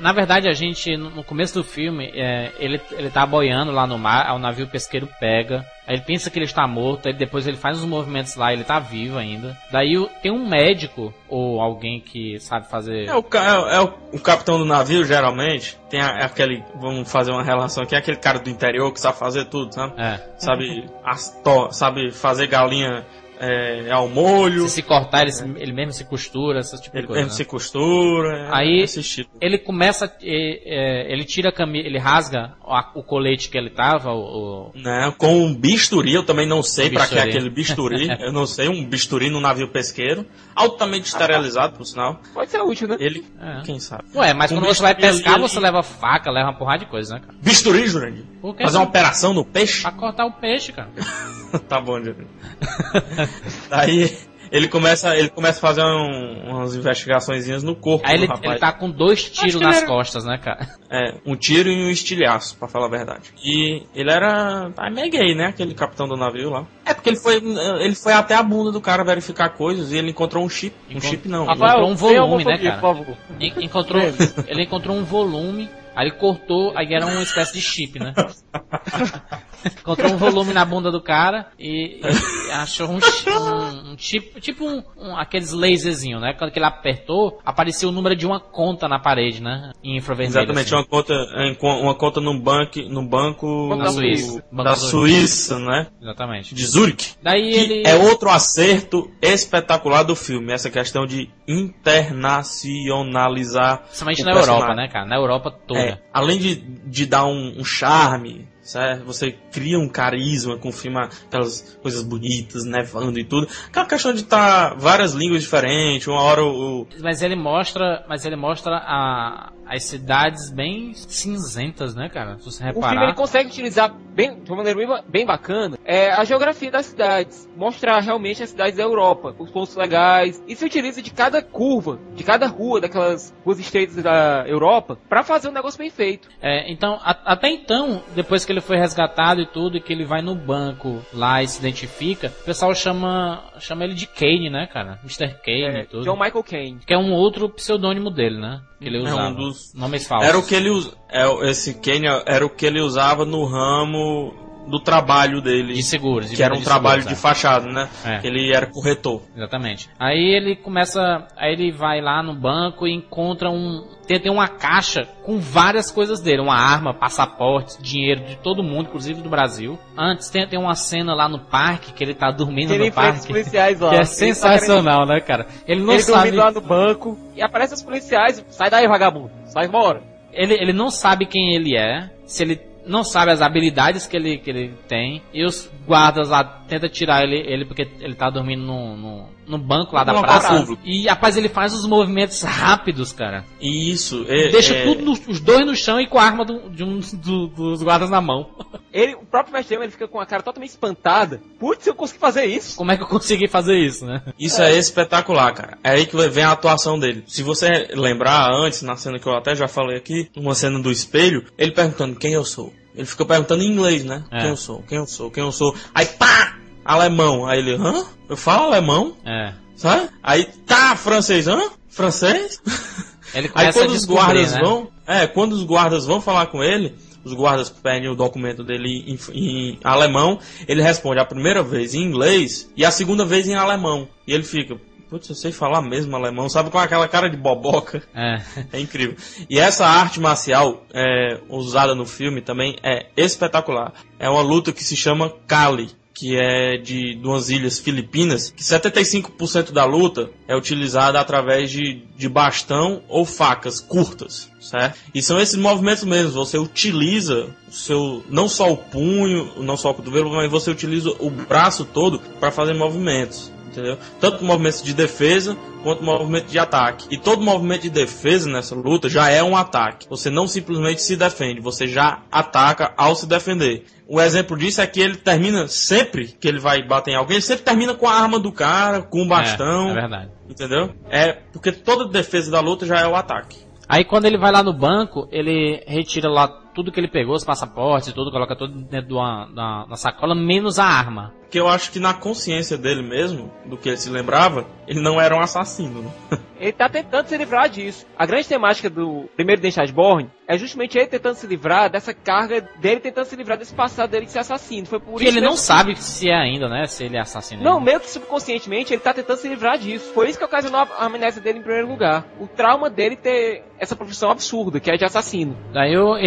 na verdade a gente, no começo do filme, é, ele, ele tá boiando lá no mar, o navio pesqueiro pega, aí ele pensa que ele está morto, aí depois ele faz uns movimentos lá, ele tá vivo ainda. Daí tem um médico, ou alguém que sabe fazer... É o, é, é o, o capitão do navio, geralmente. Tem a- aquele. Vamos fazer uma relação aqui. Aquele cara do interior que sabe fazer tudo, sabe? É, Sabe, as to- sabe fazer galinha é, ao molho. se se cortar ele, se- ele mesmo se costura, esse tipo de Ele coisa. mesmo né? se costura. é, Aí- esse tipo. Ele começa, é, ele tira a camisa, ele rasga o colete que ele tava, o, o- Né, com um bisturi, eu também não sei Um pra que é aquele bisturi. eu não sei, um bisturi no navio pesqueiro. Altamente esterilizado, por sinal. Pode ser útil, né? Ele. É. Quem sabe? Ué, mas Com quando você vai pescar, ali- você leva faca, leva uma porrada de coisa, né, cara? Bisturi, Jurandir? Fazer não? uma operação no peixe? Pra cortar o peixe, cara. tá bom, Jurandir. Daí ele começa, ele começa a fazer um- umas investigações no corpo Aí do ele, rapaz. ele tá com dois tiros nas era- costas, né, cara? É, um tiro e um estilhaço, pra falar a verdade. E ele era ah, meio gay, né? Aquele capitão do navio lá. É porque ele foi, ele foi até a bunda do cara verificar coisas e ele encontrou um chip. Um Encont- chip não. Rafael, encontrou um volume, né, cara? En- Encontrou, ele encontrou um volume, aí ele cortou, aí era uma espécie de chip, né? encontrou um volume na bunda do cara e, e achou um, um- um chip, tipo um, um- aqueles laserzinho, né? Quando ele apertou, apareceu o número de uma conta na parede, né? Em infravermelho. Exatamente, assim. uma conta, co- uma conta num banco, num banco Da Suíça. Da da Suíça, né? Exatamente. De Zurich. Daí ele. é outro acerto espetacular do filme, essa questão de internacionalizar Principalmente na Europa, personagem. né, cara? Na Europa toda. É, além de, de dar um, um charme, certo? Você cria um carisma filme, aquelas coisas bonitas, nevando e tudo. Aquela questão de estar várias línguas diferentes, uma hora o- Mas ele mostra, mas ele mostra a, as cidades bem cinzentas, né, cara? Se você O filme reparar. ele consegue utilizar bem, de uma maneira bem, ba- bem bacana é, a geografia das cidades, mostrar realmente as cidades da Europa, os pontos legais, e se utiliza de cada curva, de cada rua daquelas ruas estreitas da Europa, pra fazer um negócio bem feito. É, então, a- até então, depois que ele foi resgatado e tudo, e que ele vai no banco lá e se identifica, o pessoal chama, chama ele de Kane, né, cara? Mr. Kane É, e tudo. John Michael Caine. Que é um outro pseudônimo dele, né? Que ele É um usava. Nomes falsos. Era o que ele us- é, esse Kenya era o que ele usava no ramo do trabalho dele, De seguros. de que era um trabalho de seguros, fachada, né? É. Que ele era corretor. é. Exatamente. Aí ele começa. Aí ele vai lá no banco e encontra um. Tem, tem uma caixa com várias coisas dele: uma arma, passaportes, dinheiro de todo mundo, inclusive do Brasil. Antes tem, tem uma cena lá no parque que ele tá dormindo Ele no parque. policiais lá. Que é Ele tá sensacional, né, cara? Ele não Ele sabe. dormindo lá no banco e aparece os policiais. Sai daí, vagabundo. Sai embora. Ele, ele não sabe quem ele é, se ele não sabe as habilidades que ele, que ele tem, e os guardas lá tentam tirar ele, ele porque ele tá dormindo no, no, no banco lá da No local praça. público. E rapaz, ele faz os movimentos rápidos, cara. Isso, é, Deixa é- tudo no- os dois no chão e com a arma do- de um do- dos guardas na mão. Ele, o próprio mestre ele fica com a cara totalmente espantada. Putz, eu consegui fazer isso. Como é que eu consegui fazer isso, né? Isso é. espetacular, cara. É aí que vem a atuação dele. Se você lembrar antes, na cena que eu até já falei aqui, uma cena do espelho, ele perguntando quem eu sou. Ele fica perguntando em inglês, né? É. Quem eu sou, quem eu sou, quem eu sou. Aí pá! Alemão. Aí ele, hã? Eu falo alemão? É. Sabe? Aí tá, francês, hã? Francês? Ele Aí começa quando a os guardas né? vão, é, quando os guardas vão falar com ele, os guardas pedem o documento dele em, em alemão, ele responde a primeira vez em inglês e a segunda vez em alemão. E ele fica, putz, eu sei falar mesmo alemão, sabe com aquela cara de boboca? É. É incrível. E essa arte marcial é, usada no filme também é espetacular. É uma luta que se chama Kali, que é de duas ilhas filipinas, que 75% da luta é utilizada através de, de bastão ou facas curtas, certo? E são esses movimentos mesmo, você utiliza o seu não só o punho, não só o cotovelo, mas você utiliza o braço todo para fazer movimentos. Entendeu? Tanto movimentos de defesa quanto movimento de ataque. E todo movimento de defesa nessa luta já é um ataque. Você não simplesmente se defende, você já ataca ao se defender. O exemplo disso é que ele termina sempre que ele vai bater em alguém, ele sempre termina com a arma do cara, com o bastão. É, é verdade. Entendeu? É porque toda defesa da luta já é o ataque. Aí quando ele vai lá no banco, ele retira lá tudo que ele pegou, os passaportes tudo, coloca tudo dentro de uma, da, da sacola, menos a arma. Porque eu acho que na consciência dele mesmo, do que ele se lembrava, ele não era um assassino. Né? Ele tá tentando se livrar disso. A grande temática do primeiro Identidade Born é justamente ele tentando se livrar dessa carga dele tentando se livrar desse passado dele de ser assassino. Foi por Porque isso ele não mesmo- sabe se é ainda, né? Se ele é assassino. Não, ainda. meio que subconscientemente ele tá tentando se livrar disso. Foi isso que ocasionou a amnésia dele em primeiro lugar. O trauma dele ter essa profissão absurda, que é de assassino. Daí eu-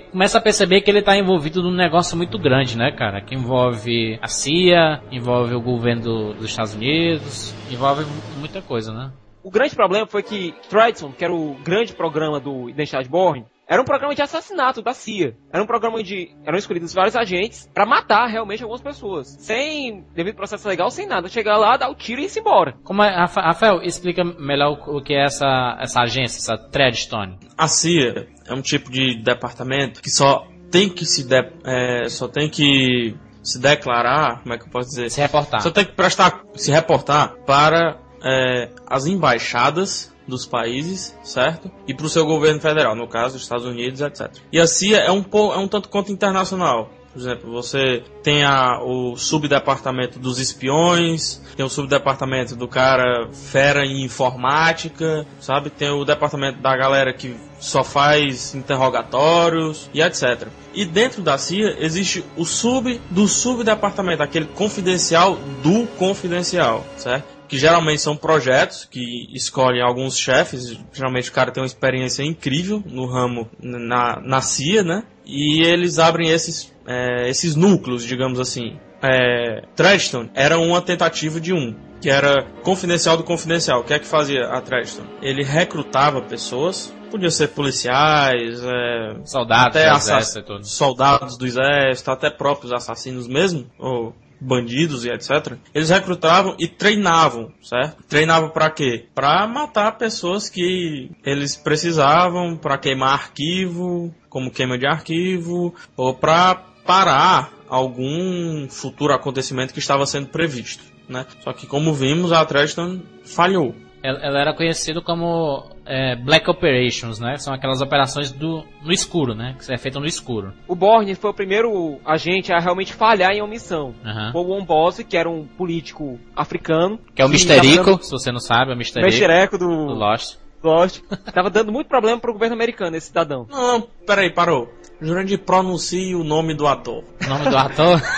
começa a perceber que ele tá envolvido num negócio muito grande, né, cara? Que envolve a CIA, envolve o governo do- dos Estados Unidos, envolve muita coisa, né? O grande problema foi que Triton, que era o grande programa do Identidade Born, era um programa de assassinato da CIA. Era um programa onde eram escolhidos vários agentes pra matar realmente algumas pessoas. Sem devido processo legal, sem nada. Chegar lá, dar o tiro e ir embora. Como é, Rafa- Rafael, explica melhor o, o que é essa, essa agência, essa Treadstone. A CIA é um tipo de departamento que só tem que se de- é, só tem que se declarar, como é que eu posso dizer? Se reportar. Só tem que prestar, se reportar para é, as embaixadas dos países, certo? E para o seu governo federal, no caso, dos Estados Unidos, etc. E a CIA é um, é um tanto quanto internacional. Por exemplo, você tem a, o subdepartamento dos espiões, tem o subdepartamento do cara fera em informática, sabe? Tem o departamento da galera que só faz interrogatórios e etc. E dentro da CIA existe o sub do subdepartamento, aquele confidencial do confidencial, certo? Que geralmente são projetos que escolhem alguns chefes. Geralmente o cara tem uma experiência incrível no ramo na, na CIA, né? E eles abrem esses, é, esses núcleos, digamos assim. É, Treadstone era uma tentativa de um, que era confidencial do confidencial. O que é que fazia a Treadstone? Ele recrutava pessoas, podia ser policiais, é, Soldados, até do exército soldados do exército, até próprios assassinos mesmo, ou bandidos e etc. Eles recrutavam e treinavam, certo? Treinavam para quê? Para matar pessoas que eles precisavam, para queimar arquivo, como queima de arquivo, ou para parar algum futuro acontecimento que estava sendo previsto, né? Só que como vimos, a Treston falhou. Ela, ela era conhecida como é, Black Operations, né? São aquelas operações do, no escuro, né? Que é feita no escuro. O Borne foi o primeiro agente a realmente falhar em uma missão. Aham. Foi o Ombose, que era um político africano. Que é o Misterico, tava se você não sabe, é o dando- Misterico Mexereco do do Lost. Lost. tava dando muito problema pro governo americano, esse cidadão. Não, peraí, parou. Jurandir, pronuncie o nome do ator. O nome do ator?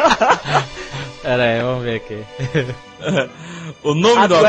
Pera aí, vamos ver aqui. O nome do ator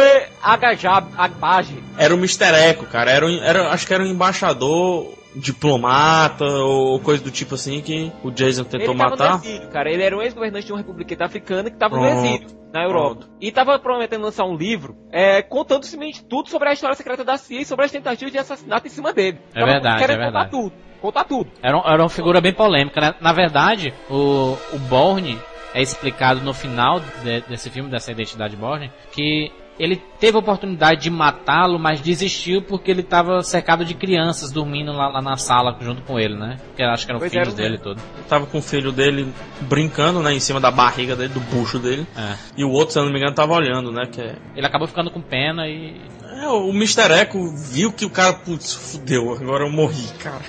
é- Agajab Agbaji. era o Mr. Echo, cara. Era, um- era, acho que era um embaixador, diplomata ou coisa do tipo assim que o Jason tentou Ele tava matar. no exílio, cara. Ele era um ex-governante de uma república africana que tava no Pronto. exílio, na Europa. E tava prometendo lançar um livro é, contando simplesmente tudo sobre a história secreta da CIA e sobre as tentativas de assassinato em cima dele. É Tava verdade, querendo é contar verdade. tudo. Contar tudo. Era, um- era uma figura bem polêmica, né? Na verdade, o, o Bourne é explicado no final de- desse filme, dessa identidade Bourne, que ele teve a oportunidade de matá-lo, mas desistiu porque ele estava cercado de crianças dormindo lá, lá na sala junto com ele, né? Que eu acho que eram Pois filhos era, dele e tudo. Tava com o filho dele brincando, né, em cima da barriga dele, do bucho dele. É. E o outro, se eu não me engano, tava olhando, né, que é... Ele acabou ficando com pena e. é, o Mr. Echo viu que o cara, putz, fudeu, agora eu morri, cara.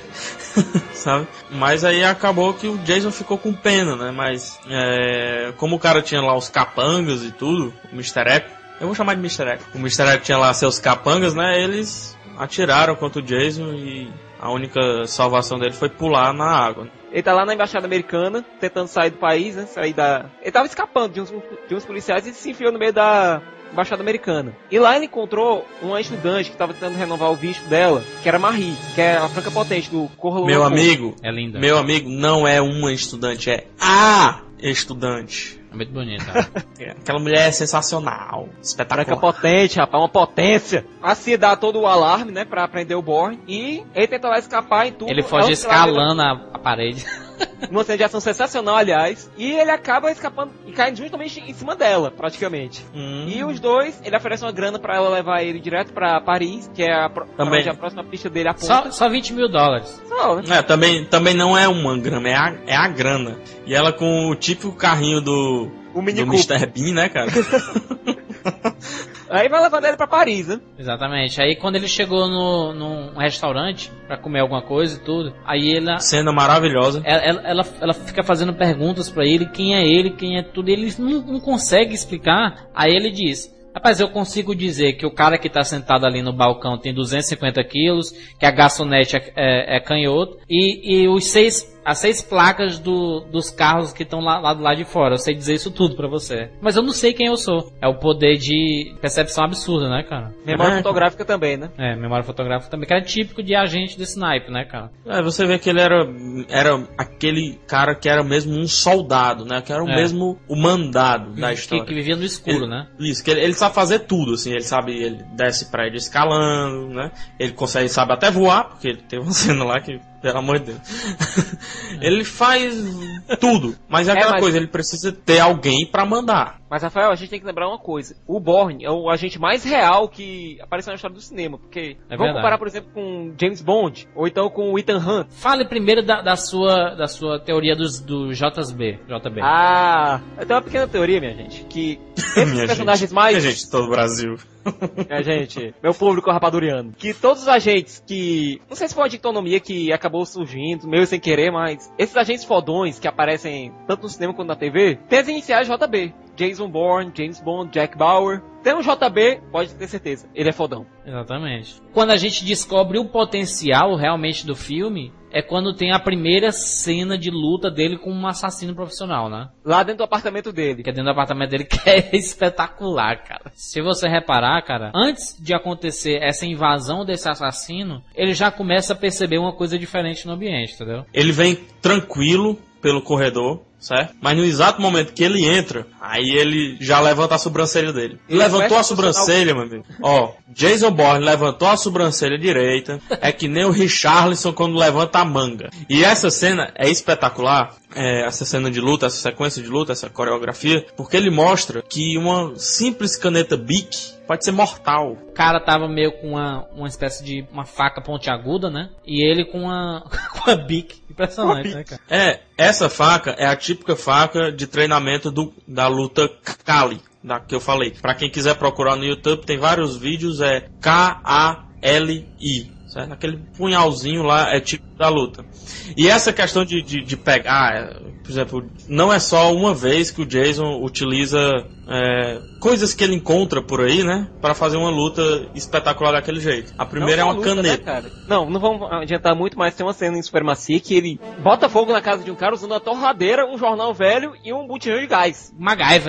Sabe? Mas aí acabou que o Jason ficou com pena, né? Mas é, como o cara tinha lá os capangas e tudo, o Mr. Echo, eu vou chamar de Mr. Echo. O Mr. Echo tinha lá seus capangas, né? Eles atiraram contra o Jason e a única salvação dele foi pular na água. Ele tá lá na embaixada americana, tentando sair do país, né? Sair da. Ele tava escapando de uns, de uns policiais e se enfiou no meio da embaixada americana. E lá ele encontrou uma estudante que tava tentando renovar o visto dela, que era Marie, que é a franca potente do Corro Meu amigo, É linda. meu amigo, não é uma estudante, é a estudante. É muito bonita. né? Aquela mulher é sensacional, Franca espetacular. potente, rapaz, uma potência. A CIA dá todo o alarme, né, pra prender o Borne. E ele tenta lá escapar e tudo. Ele É foge um escalando a, a parede. Uma cena de ação sensacional, aliás. E ele acaba escapando e caindo justamente em cima dela, praticamente. Hum. E os dois, ele oferece uma grana pra ela levar ele direto pra Paris, que é a, Também. onde a próxima pista dele aponta. Só, só 20 mil dólares. Só, né? É, também, também não é uma grama, é a, é a grana. E ela com o típico carrinho do, O Mini do. Mr. Bean, né, cara? Aí vai levando ele pra Paris, né? Exatamente. Aí quando ele chegou no, num restaurante pra comer alguma coisa e tudo, aí ela, Cena maravilhosa. ela, ela, ela, ela fica fazendo perguntas pra ele, quem é ele, quem é tudo, e ele não, não consegue explicar. Aí ele diz, rapaz, eu consigo dizer que o cara que tá sentado ali no balcão tem 250 quilos, que a garçonete é, é, é canhoto, e, e os seis, as seis placas do, dos carros que estão lá, lá do lado de fora. Eu sei dizer isso tudo pra você. Mas eu não sei quem eu sou. É o poder de percepção absurda, né, cara? Memória É. fotográfica também, né? É, memória fotográfica também, que era típico de agente de snipe, né, cara? É, você vê que ele era, era aquele cara que era mesmo um soldado, né? Que era o É. mesmo o mandado da Que, história. que vivia no escuro, Ele- né? Isso, que ele, ele sabe fazer tudo, assim, ele sabe, ele desce prédio escalando, né? Ele consegue, sabe até voar, porque ele teve uma cena lá que, pelo amor de Deus. ele faz tudo, mas é É, aquela mas- coisa, ele precisa ter alguém pra mandar. Mas, Rafael, a gente tem que lembrar uma coisa. O Bourne é o agente mais real que apareceu na história do cinema. Porque É vamos verdade. comparar, por exemplo, com James Bond, ou então com o Ethan Hunt. Fale primeiro da, da sua, da sua teoria dos, do JB. JB. Ah, eu tenho uma pequena teoria, minha gente, que esses Minha personagens gente, mais... minha gente, todo o Brasil. Minha gente, meu público rapaduriano. Que todos os agentes que... Não sei se foi uma dictonomia que acabou surgindo, meio sem querer, mas... Esses agentes fodões que aparecem tanto no cinema quanto na TV, tem as iniciais JB. Jason Bourne, James Bond, Jack Bauer. Tem um JB, pode ter certeza, ele é fodão. Exatamente. Quando a gente descobre o potencial realmente do filme, é quando tem a primeira cena de luta dele com um assassino profissional, né? Lá dentro do apartamento dele. Que é dentro do apartamento dele, que é espetacular, cara. Se você reparar, cara, antes de acontecer essa invasão desse assassino, ele já começa a perceber uma coisa diferente no ambiente, entendeu? Ele vem tranquilo pelo corredor, certo? Mas no exato momento que ele entra, aí ele já levanta a sobrancelha dele. Ele levantou a sobrancelha, meu amigo. Ó, Jason Bourne levantou a sobrancelha direita, é que nem o Richarlison quando levanta a manga. E essa cena é espetacular, é, essa cena de luta, essa sequência de luta, essa coreografia, porque ele mostra que uma simples caneta Bic pode ser mortal. O cara tava meio com uma, uma espécie de uma faca pontiaguda, né? E ele com uma, com a bic. Impressionante, né, cara? É, essa faca é a típica faca de treinamento do, da luta Kali, da que eu falei. Pra quem quiser procurar no YouTube, tem vários vídeos, é K-A-L-I. Certo? Aquele punhalzinho lá é tipo da luta. E essa questão de, de, de pegar, é, por exemplo, não é só uma vez que o Jason utiliza é, coisas que ele encontra por aí, né? Pra fazer uma luta espetacular daquele jeito. A primeira Não é uma luta, né, caneta. cara? Não, não vamos adiantar muito, mas tem uma cena em Supremacia que ele bota fogo na casa de um cara usando uma torradeira, um jornal velho e um botijão de gás.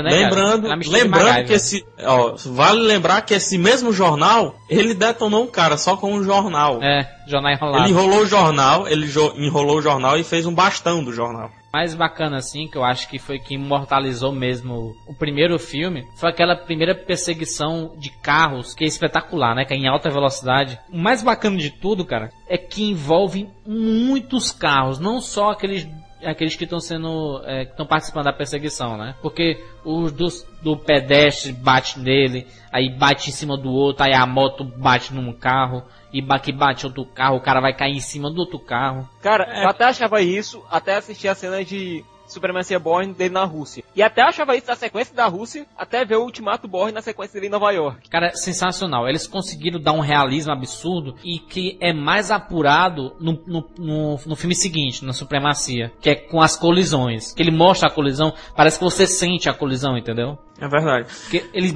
Né, lembrando, cara? Ela mistura de lembrando MacGyver. que esse, ó, vale lembrar que esse mesmo jornal, ele detonou um cara só com um jornal. É, jornal enrolado. Ele enrolou o jornal, ele jo- enrolou o jornal e fez um bastão do jornal. Mais bacana assim, que eu acho que foi que imortalizou mesmo o primeiro filme, foi aquela primeira perseguição de carros, que é espetacular, né? Que é em alta velocidade. O mais bacana de tudo, cara, é que envolve muitos carros, não só aqueles aqueles que estão sendo é, que estão participando da perseguição, né? Porque os dos, do pedestre bate nele, aí bate em cima do outro, aí a moto bate num carro e que bate outro carro, o cara vai cair em cima do outro carro. Cara, É. eu até achava isso, até assistir a cena de Supremacia Born dele na Rússia. E até achava isso na sequência da Rússia, até ver o Ultimato Born na sequência dele em Nova York. Cara, sensacional. Eles conseguiram dar um realismo absurdo e que é mais apurado no, no, no, no filme seguinte, na Supremacia, que é com as colisões. Que ele mostra a colisão, parece que você sente a colisão, entendeu? É verdade. Porque ele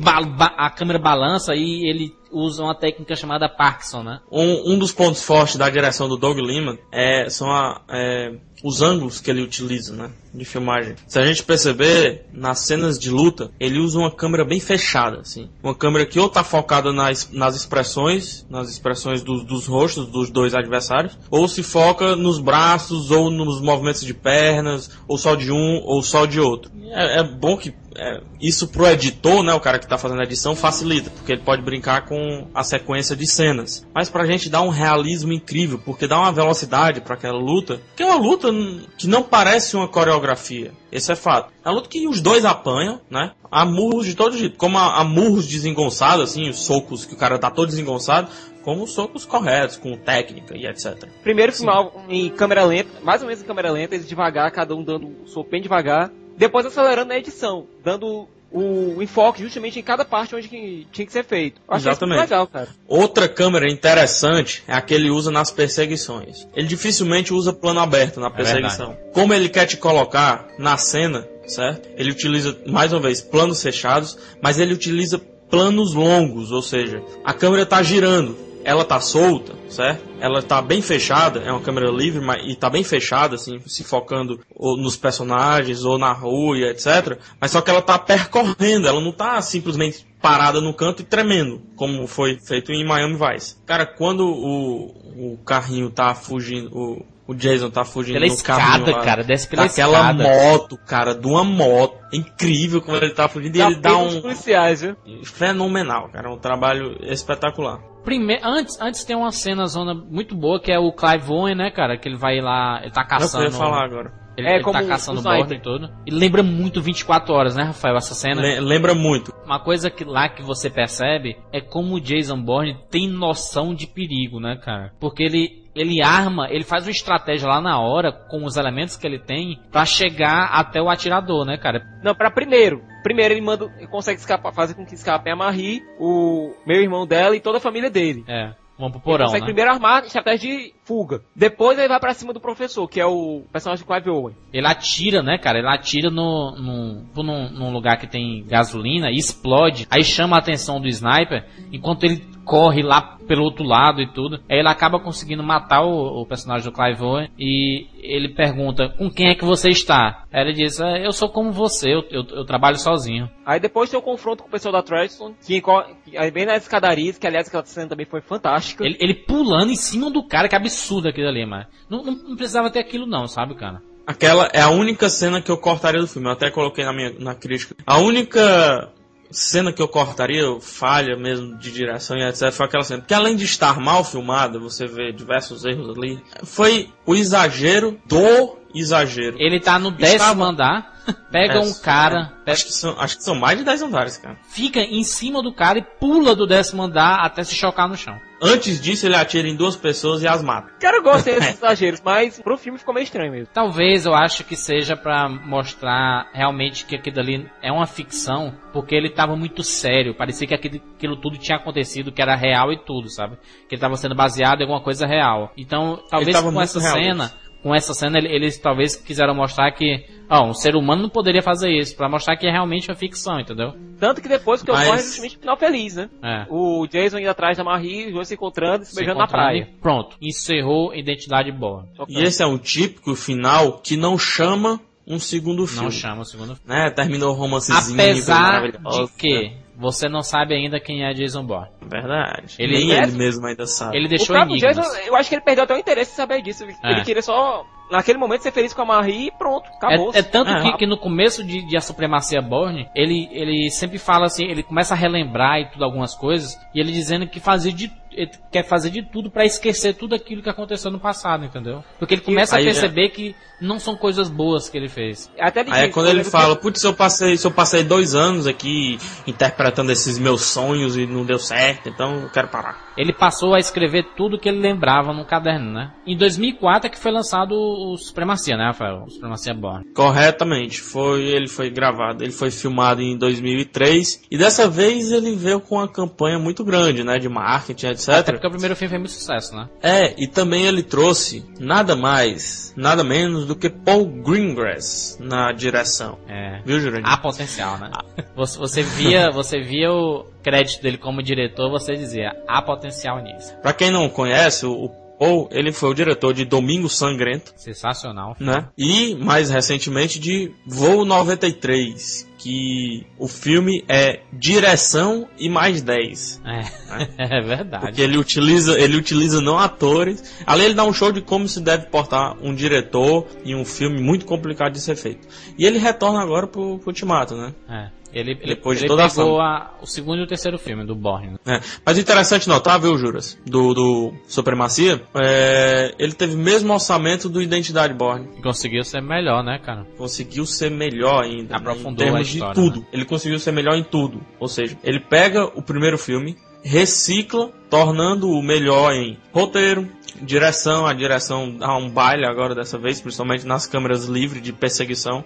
a câmera balança e ele usa uma técnica chamada Parkinson, né? Um, um dos pontos fortes da direção do Doug Liman é, são a- é, os ângulos que ele utiliza, né? De filmagem. Se a gente perceber, nas cenas de luta, ele usa uma câmera bem fechada, assim. Uma câmera que ou tá focada nas, nas expressões, nas expressões dos, dos rostos dos dois adversários, ou se foca nos braços, ou nos movimentos de pernas, ou só de um, ou só de outro. É, é bom que é, isso pro editor, né, o cara que tá fazendo a edição, facilita, porque ele pode brincar com a sequência de cenas. Mas pra gente dá um realismo incrível, porque dá uma velocidade pra aquela luta, que é uma luta que não parece uma coreografia. Esse é fato. É uma luta que os dois apanham, né? Há murros de todo jeito. Como há, há murros desengonçados, assim, os socos que o cara tá todo desengonçado, como os socos corretos, com técnica e etc. Primeiro filmar em câmera lenta, mais ou menos em câmera lenta, eles devagar, cada um dando um soco bem devagar. Depois acelerando na edição, dando o enfoque justamente em cada parte onde que tinha que ser feito. Eu Exatamente. legal, cara. Outra câmera interessante é a que ele usa nas perseguições. Ele dificilmente usa plano aberto na perseguição. Como ele quer te colocar na cena, certo? Ele utiliza, mais uma vez, planos fechados, mas ele utiliza planos longos, ou seja, a câmera está girando, ela tá solta, certo? Ela tá bem fechada, é uma câmera livre, mas e tá bem fechada, assim, se focando nos personagens ou na rua etc. Mas só que ela tá percorrendo, ela não tá simplesmente parada no canto e tremendo, como foi feito em Miami Vice. Cara, quando o, o carrinho tá fugindo, o, o Jason tá fugindo Pela no escada, carrinho lá, cara, desce pela daquela escada. moto, cara, de uma moto. É incrível como ele tá fugindo e ele dá um policiais, viu? fenomenal, cara, um trabalho espetacular. Primeiro, antes, antes tem uma cena zona muito boa que é o Clive Owen, né, cara? Que ele vai lá, ele tá É eu caçando. ia falar agora. Ele, É, ele como tá caçando o Borne e tudo. E lembra muito 24 horas, né, Rafael, essa cena? Le- lembra muito. Uma coisa que lá que você percebe é como o Jason Bourne tem noção de perigo, né, cara? Porque ele ele arma, ele faz uma estratégia lá na hora com os elementos que ele tem pra chegar até o atirador, né, cara? Não, pra primeiro. Primeiro ele manda, ele consegue escapar, fazer com que escape a Marie, o meu irmão dela e toda a família dele. É, vamos pro Ele porão, consegue né? primeiro armar estratégia de fuga. Depois ele vai pra cima do professor, que é o personagem de Clive Owen. Ele atira, né, cara? Ele atira no, no, num, num lugar que tem gasolina e explode. Aí chama a atenção do sniper, enquanto ele corre lá pelo outro lado e tudo. Aí ele acaba conseguindo matar o, o personagem do Clive Owen e ele pergunta, com quem é que você está? Aí ele diz, "É, eu sou como você, eu, eu, eu trabalho sozinho. Aí depois tem o confronto com o pessoal da Treadstone, que, que aí bem nas escadarias, que aliás aquela cena também foi fantástica. Ele, ele pulando em cima do cara, que absurdo aquilo ali, mas não, não, não precisava ter aquilo não, sabe, cara? Aquela é a única cena que eu cortaria do filme. Eu até coloquei na minha na crítica. A única cena que eu cortaria, falha mesmo de direção e etc, foi aquela cena. Porque além de estar mal filmada, você vê diversos erros ali, foi o exagero do exagero. Ele tá no décimo Estava- andar, pega É, um cara, pega- Acho que, são, acho que são mais de 10 andares, cara. fica em cima do cara e pula do décimo andar até se chocar no chão. Antes disso, ele atira em duas pessoas e as mata. Cara, eu gosto desses exageros, mas pro filme ficou meio estranho mesmo. Talvez eu acho que seja pra mostrar realmente que aquilo ali é uma ficção, porque ele tava muito sério, parecia que aquilo, aquilo tudo tinha acontecido, que era real e tudo, sabe? Que ele tava sendo baseado em alguma coisa real. Então, talvez com essa cena, com essa cena ele- eles talvez quiseram mostrar que, ó, um ser humano não poderia fazer isso, pra mostrar que é realmente uma ficção, entendeu? Tanto que depois que Mas- ocorre é justamente o final feliz, né? É. O Jason indo atrás da Marie, os dois se encontrando e se Se beijando na encontrando praia. e Pronto, encerrou Identidade Born. E esse é um típico final que não chama um segundo filme. Não chama o segundo Né? Terminou o romancezinho. Apesar maravilhoso, de que você não sabe ainda quem é Jason Bourne. Verdade. Ele- Nem ele mesmo ainda sabe. Ele O deixou próprio enigmas. Jason, eu acho que ele perdeu até o interesse em saber disso. Ele É. queria só, naquele momento, ser feliz com a Marie e pronto, acabou. É, é tanto É. que, que no começo de, de A Supremacia Borne, ele, ele sempre fala assim, ele começa a relembrar e tudo algumas coisas, e ele dizendo que fazia de, ele quer fazer de tudo pra esquecer tudo aquilo que aconteceu no passado, entendeu? Porque ele começa a Aí já- perceber que não são coisas boas que ele fez. Até ele Aí é quando eu ele fala, que- putz, eu passei, se eu passei dois anos aqui interpretando esses meus sonhos e não deu certo, então eu quero parar. Ele passou a escrever tudo que ele lembrava no caderno, né? Em 2004 é que foi lançado o Supremacia, né, Rafael? O Supremacia Borne. Corretamente, foi, ele foi gravado, ele foi filmado em 2003 e dessa vez ele veio com uma campanha muito grande, né, de marketing, etc. Até porque o primeiro filme fez muito sucesso, né? É, e também ele trouxe nada mais, nada menos do que Paul Greengrass na direção. É. Viu, Jurandir? Há potencial, né? Você, você via, você via o crédito dele como diretor, você dizia, há potencial nisso. Pra quem não conhece, o, o Paul, ele foi o diretor de Domingo Sangrento, Sensacional. né? E mais recentemente de Voo 93, que o filme é direção e mais 10. É, é verdade. Porque ele utiliza, ele utiliza não atores. Ali ele dá um show de como se deve portar um diretor em um filme muito complicado de ser feito. E ele retorna agora pro, pro Ultimato, né? É. Ele, ele, Depois de ele toda a pegou a- o segundo e o terceiro filme do Borne. né? É. Mas interessante notar, viu, Juras, do, do Supremacia, é, ele teve o mesmo orçamento do Identidade Borne. E conseguiu ser melhor, né, cara? Conseguiu ser melhor ainda. né, Aprofundou em termos a história, de tudo. Ele conseguiu ser melhor em tudo. Ou seja, ele pega o primeiro filme, recicla, tornando o melhor em roteiro, direção, a direção dá um baile agora dessa vez, principalmente nas câmeras livres de perseguição.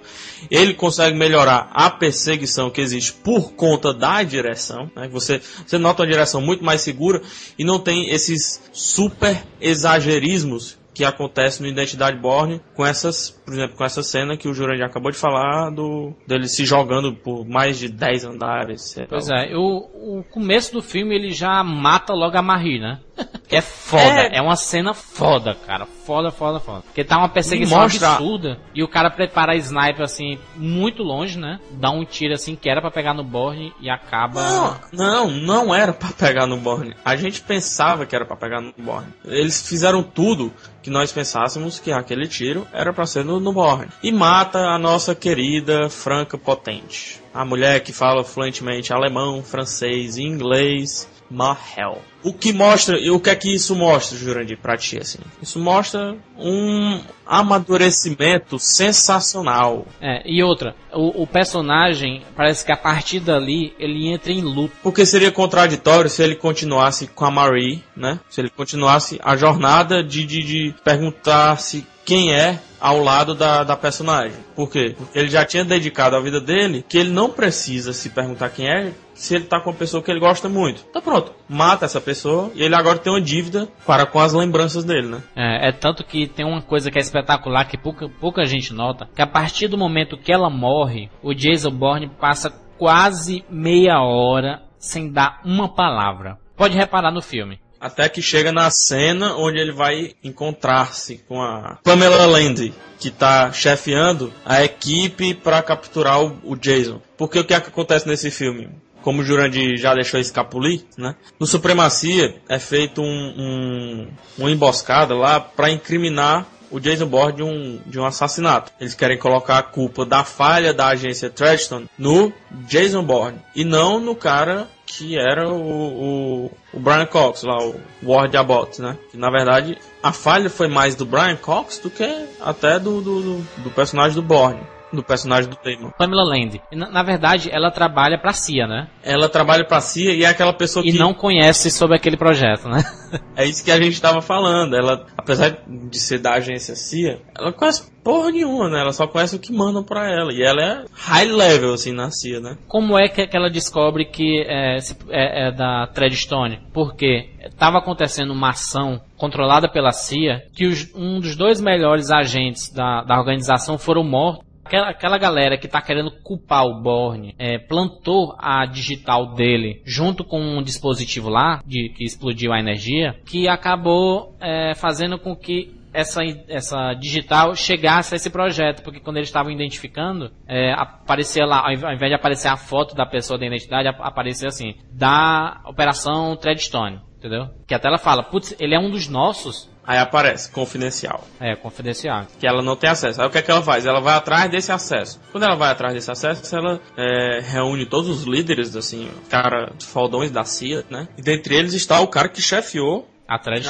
Ele consegue melhorar a perseguição que existe por conta da direção. Né? Você, você nota uma direção muito mais segura e não tem esses super exagerismos que acontece no Identidade Borne com essas, por exemplo, com essa cena que o Jurandir acabou de falar do dele se jogando por mais de 10 andares. Pois é, o, o começo do filme ele já mata logo a Marie, né? Que é foda, É. é. uma cena foda, cara. Foda, foda, foda. Porque tá uma perseguição Mostra- absurda e o cara prepara a sniper assim, muito longe, né? Dá um tiro assim que era pra pegar no Borne e acaba. Não, não, não era pra pegar no Borne. A gente pensava que era pra pegar no Borne. Eles fizeram tudo que nós pensássemos que aquele tiro era pra ser no, no Borne. E mata a nossa querida Franca Potente. A mulher que fala fluentemente alemão, francês e inglês. Mahel. O que mostra, o que é que isso mostra, Jurandir, pra ti, assim? Isso mostra um amadurecimento sensacional. É, e outra, o, o personagem parece que a partir dali ele entra em luto. Porque seria contraditório se ele continuasse com a Marie, né? Se ele continuasse a jornada de, de, de perguntar-se quem é ao lado da, da personagem. Por quê? Porque ele já tinha dedicado a vida dele que ele não precisa se perguntar quem é se ele tá com uma pessoa que ele gosta muito. Então pronto, mata essa pessoa e ele agora tem uma dívida para com as lembranças dele, né? É, é tanto que tem uma coisa que é espetacular que pouca, pouca gente nota, que a partir do momento que ela morre, o Jason Bourne passa quase meia hora sem dar uma palavra. Pode reparar no filme. Até que chega na cena onde ele vai encontrar-se com a Pamela Landy, que tá chefiando a equipe para capturar o, o Jason. Porque o que, é que acontece nesse filme? Como o Jurandir já deixou escapulir, né? No Supremacia é feito um, um, uma emboscada lá para incriminar o Jason Bourne de um, de um assassinato. Eles querem colocar a culpa da falha da agência Treadstone no Jason Bourne e não no cara que era o, o, o Brian Cox, lá, o Ward Abbott, né? Que na verdade a falha foi mais do Brian Cox do que até do, do, do, personagem do Bourne do personagem do Damon. Pamela Land. Na, na, verdade, ela trabalha pra CIA, né? Ela trabalha pra CIA e é aquela pessoa e que... E não conhece sobre aquele projeto, né? é isso que a gente tava falando. Ela, apesar de ser da agência CIA, ela conhece porra nenhuma, né? Ela só conhece o que mandam pra ela. E ela é high level, assim, na CIA, né? Como é que ela descobre que é, é, é da Treadstone? Porque estava acontecendo uma ação controlada pela CIA que os, um dos dois melhores agentes da, da organização foram mortos aquela, aquela galera que tá querendo culpar o Borne é, plantou a digital dele junto com um dispositivo lá de, que explodiu a energia que acabou é, fazendo com que essa, essa digital chegasse a esse projeto, porque quando eles estavam identificando, é, aparecia lá, ao invés de aparecer a foto da pessoa da identidade, aparecia assim, da Operação Treadstone, entendeu? Que até ela fala, putz, ele é um dos nossos, Aí aparece, confidencial. É, confidencial. Que ela não tem acesso. Aí o que, é que ela faz? Ela vai atrás desse acesso. Quando ela vai atrás desse acesso, ela é, reúne todos os líderes, assim, cara, faldões da CIA, né? E dentre eles está o cara que chefiou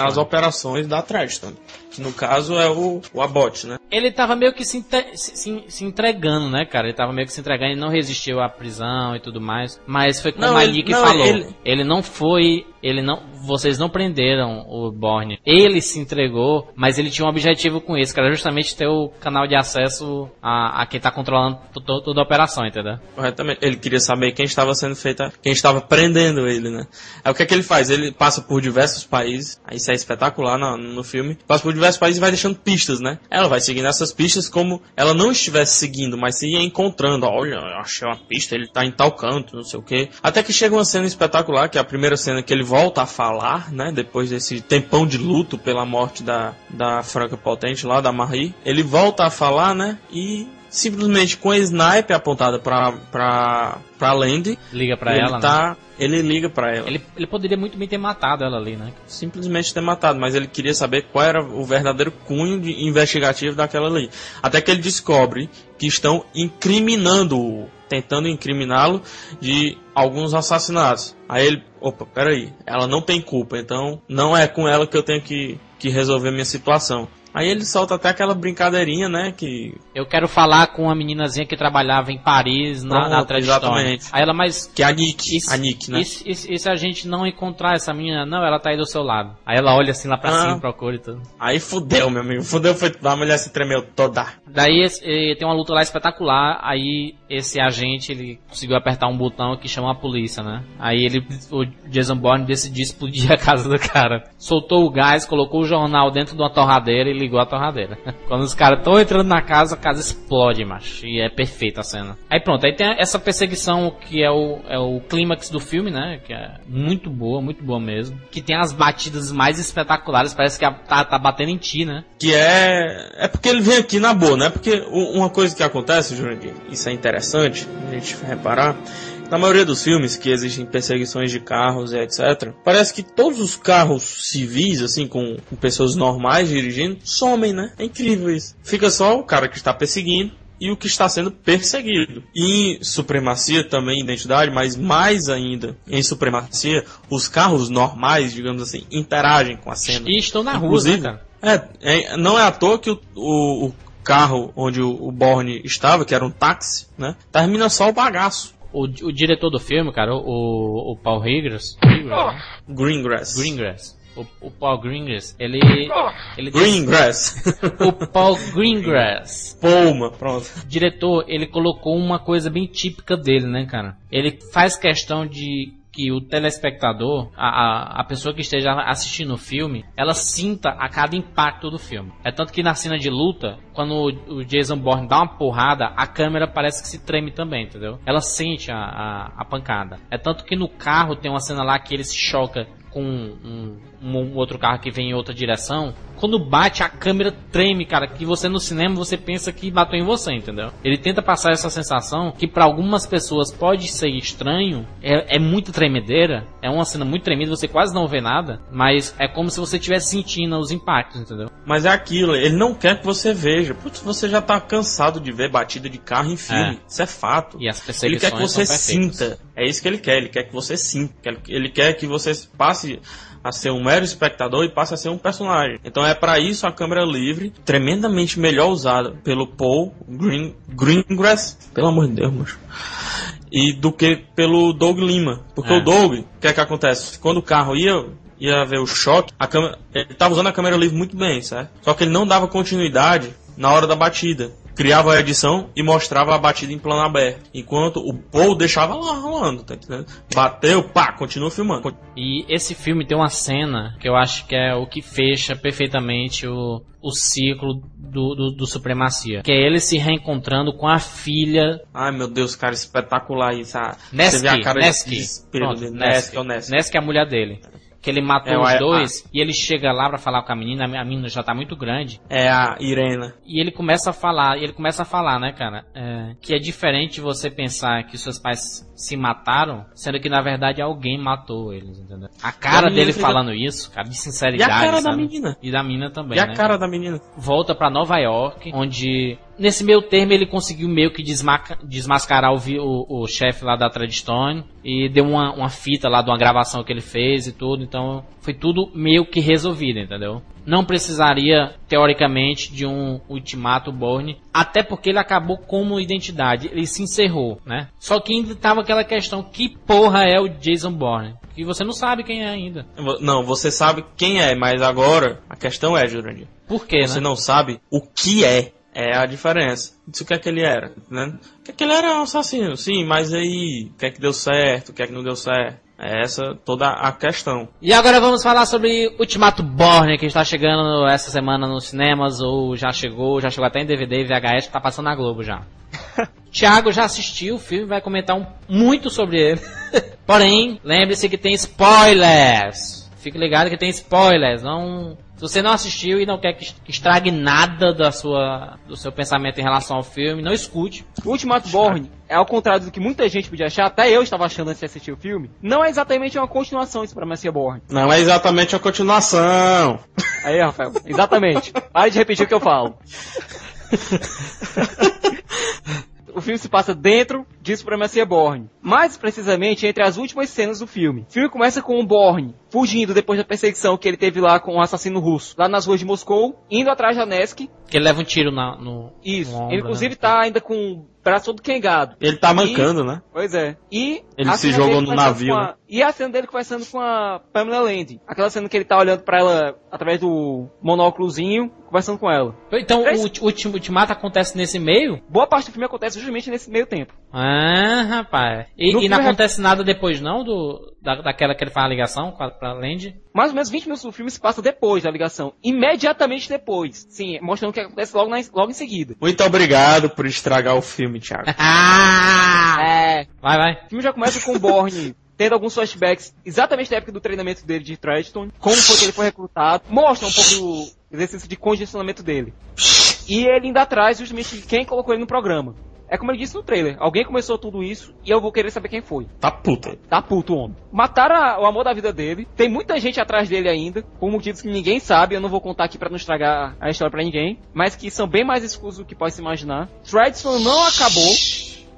as operações da Treadstone. Que no caso é o, o Abbott, né? Ele tava meio que se, se, se, entregando, né, cara? Ele tava meio que se entregando e não resistiu à prisão e tudo mais. Mas foi como a Nick falou. Ele... ele não foi ele não, vocês não prenderam o Borne. Ele se entregou, mas ele tinha um objetivo com isso, que era justamente ter o canal de acesso a, a quem está controlando toda a operação, entendeu? Corretamente. Ele queria saber quem estava sendo feita, quem estava prendendo ele, né? Aí o que é que ele faz? Ele passa por diversos países, aí isso é espetacular no, no filme, passa por diversos países e vai deixando pistas, né? Ela vai seguindo essas pistas como ela não estivesse seguindo, mas se ia encontrando. Olha, eu achei uma pista, ele está em tal canto, não sei o que. Até que chega uma cena espetacular, que é a primeira cena que ele volta a falar, né? Depois desse tempão de luto pela morte da, da Franca Potente lá, da Marie. Ele volta a falar, né? E simplesmente com a sniper apontada pra, pra, pra Landy. Liga pra ela, tá, né? Ele liga pra ela. Ele, ele poderia muito bem ter matado ela ali, né? Simplesmente ter matado, mas ele queria saber qual era o verdadeiro cunho de investigativo daquela ali. Até que ele descobre que estão incriminando-o tentando incriminá-lo de alguns assassinatos. Aí ele, opa, peraí, ela não tem culpa, então não é com ela que eu tenho que, que resolver minha situação. Aí ele solta até aquela brincadeirinha, né? Que. Eu quero falar com uma meninazinha que trabalhava em Paris, na, Pronto, na Exatamente. Aí ela, mas. Que é a Nick. a Nick, né? E, se a gente não encontrar essa menina? Não, ela tá aí do seu lado. Aí ela olha assim lá pra ah, cima, procura e tudo. Aí fudeu, meu amigo. Fudeu, foi. A mulher se tremeu toda. Daí tem uma luta lá espetacular. Aí esse agente, ele conseguiu apertar um botão que chama a polícia, né? Aí ele, o Jason Bourne decidiu explodir a casa do cara. Soltou o gás, colocou o jornal dentro de uma torradeira ligou a torradeira. Quando os caras estão entrando na casa, a casa explode, macho. E é perfeita a cena. Aí pronto, aí tem essa perseguição que é o, é o clímax do filme, né? Que é muito boa, muito boa mesmo. Que tem as batidas mais espetaculares, parece que tá, tá batendo em ti, né? Que é. É porque ele vem aqui na boa, né? Porque uma coisa que acontece, Jurandir, isso é interessante a gente reparar na maioria dos filmes que existem perseguições de carros e etc., parece que todos os carros civis, assim, com, com pessoas normais dirigindo, somem, né? É incrível isso. Fica só o cara que está perseguindo e o que está sendo perseguido. E em supremacia também, identidade, mas mais ainda em supremacia, os carros normais, digamos assim, interagem com a cena. E estão na rua, né, cara? É, é, não é à toa que o, o, o carro onde o, o Borne estava, que era um táxi, né? Termina só o bagaço. O, o diretor do filme, cara, o, o Paul Higgins. Greengrass. Greengrass. O, o, Paul Greengrass, ele. ele Greengrass. o Paul Greengrass. Poma, pronto. Diretor, ele colocou uma coisa bem típica dele, né, cara? Ele faz questão de que o telespectador, a, a, a, pessoa que esteja assistindo o filme, ela sinta a cada impacto do filme. É tanto que na cena de luta, quando o, o Jason Bourne dá uma porrada, a câmera parece que se treme também, entendeu? Ela sente a, a, a pancada. É tanto que no carro tem uma cena lá que ele se choca com um, um, outro carro que vem em outra direção quando bate a câmera treme, cara, que você no cinema você pensa que bateu em você, entendeu? Ele tenta passar essa sensação que para algumas pessoas pode ser estranho, é, é muito tremedeira, é uma cena muito tremida, você quase não vê nada, mas é como se você estivesse sentindo os impactos, entendeu? Mas é aquilo, ele não quer que você veja. Putz, você já tá cansado de ver batida de carro em filme. É. Isso é fato. E as Ele perseguições quer que você sinta. É isso que ele quer. Ele quer que você sinta. Ele- Ele quer que você passe a ser um mero espectador e passe a ser um personagem. Então é para isso a câmera livre, tremendamente melhor usada pelo Paul Green, Greengrass, pelo amor de Deus, moço. E do que pelo Doug Lima. Porque É. o Doug, o que é que acontece? Quando o carro ia ia ver o choque, a câmera, ele tava usando a câmera livre muito bem, certo? Só que ele não dava continuidade na hora da batida. Criava a edição e mostrava a batida em plano aberto. Enquanto o Paul deixava lá rolando, tá entendendo? Bateu, pá, continua filmando. E esse filme tem uma cena que eu acho que é o que fecha perfeitamente o, o ciclo do, do, do Supremacia. Que é ele se reencontrando com a filha Ai meu Deus, cara, espetacular isso. Ah, Neski. Você vê a cara de Neski. desespero Pronto, dele. Neski. Neski, o Neski. Neski é a mulher dele. Que ele matou É, os a- dois e ele chega lá pra falar com a menina, a menina já tá muito grande. É a Irena. E ele começa a falar, e ele começa a falar, né, cara? é, que é diferente você pensar que seus pais se mataram, sendo que na verdade alguém matou eles, entendeu? A cara E a dele falando isso, cara, de E sinceridade. a cara da sabe? menina. E da menina também, E a né? cara da menina. Volta pra Nova York, onde nesse meio termo ele conseguiu meio que desmaca- desmascarar o, o, o chefe lá da Treadstone e deu uma, uma fita lá de uma gravação que ele fez e tudo, então foi tudo meio que resolvido, entendeu? Não precisaria, teoricamente, de um ultimato Bourne, até porque ele acabou como identidade, ele se encerrou, né? Só que ainda tava aquela questão, que porra é o Jason Bourne? Que você não sabe quem é ainda. Não, você sabe quem é, mas agora a questão é, Jurandir. Por quê, Você né? não sabe o que é. É a diferença. Isso o que é que ele era, né? O que é que ele era um assassino, sim, mas aí, o que é que deu certo, o que é que não deu certo? É essa toda a questão. E agora vamos falar sobre Ultimato Borne, que está chegando essa semana nos cinemas, ou já chegou, já chegou até em DVD e VHS, que tá passando na Globo já. Thiago já assistiu o filme, vai comentar um- muito sobre ele. Porém, lembre-se que tem spoilers. Fique ligado que tem spoilers. Não, se você não assistiu e não quer que estrague nada da sua, do seu pensamento em relação ao filme, não escute. O Ultimato Borne é ao contrário do que muita gente podia achar, até eu estava achando antes de assistir o filme, não é exatamente uma continuação de Supremacia Borne. Não é exatamente a continuação. Aí, Rafael, exatamente. Pare de repetir o que eu falo. O filme se passa dentro de Supremacia Borne. Mais precisamente entre as últimas cenas do filme. O filme começa com o Borne fugindo depois da perseguição que ele teve lá com o assassino russo, lá nas ruas de Moscou, indo atrás da Nesk. Que ele leva um tiro na, no. Isso. no ombro, ele inclusive né? tá ainda com o braço todo quengado. Ele tá mancando, né? Pois é. E Ele se cena jogou no navio, com a- né? E a cena dele conversando com a Pamela Land. Aquela cena que ele tá olhando pra ela através do monóculozinho, conversando com ela. Então, Três- o, ulti- o ultim- ultimato acontece nesse meio? Boa parte do filme acontece justamente nesse meio tempo. Ah, rapaz. E, e não filme- acontece nada depois, não? Do, da, daquela que ele faz a ligação com a, pra Land? Mais ou menos 20 minutos do filme se passa depois da ligação. Imediatamente depois. Sim, mostrando o que acontece logo, na- logo em seguida. Muito obrigado por estragar o filme, Thiago. Ah! É. Vai, vai. O filme já começa com o Borne tendo alguns flashbacks exatamente da época do treinamento dele de Treadstone, como foi que ele foi recrutado, mostra um pouco do exercício de congestionamento dele. E ele ainda traz justamente quem colocou ele no programa. É como ele disse no trailer, alguém começou tudo isso e eu vou querer saber quem foi. Tá puta. Tá puto o homem. Mataram a- o amor da vida dele. Tem muita gente atrás dele ainda, por motivos que ninguém sabe. Eu não vou contar aqui pra não estragar a história pra ninguém. Mas que são bem mais escuros do que pode se imaginar. Treadstone não acabou,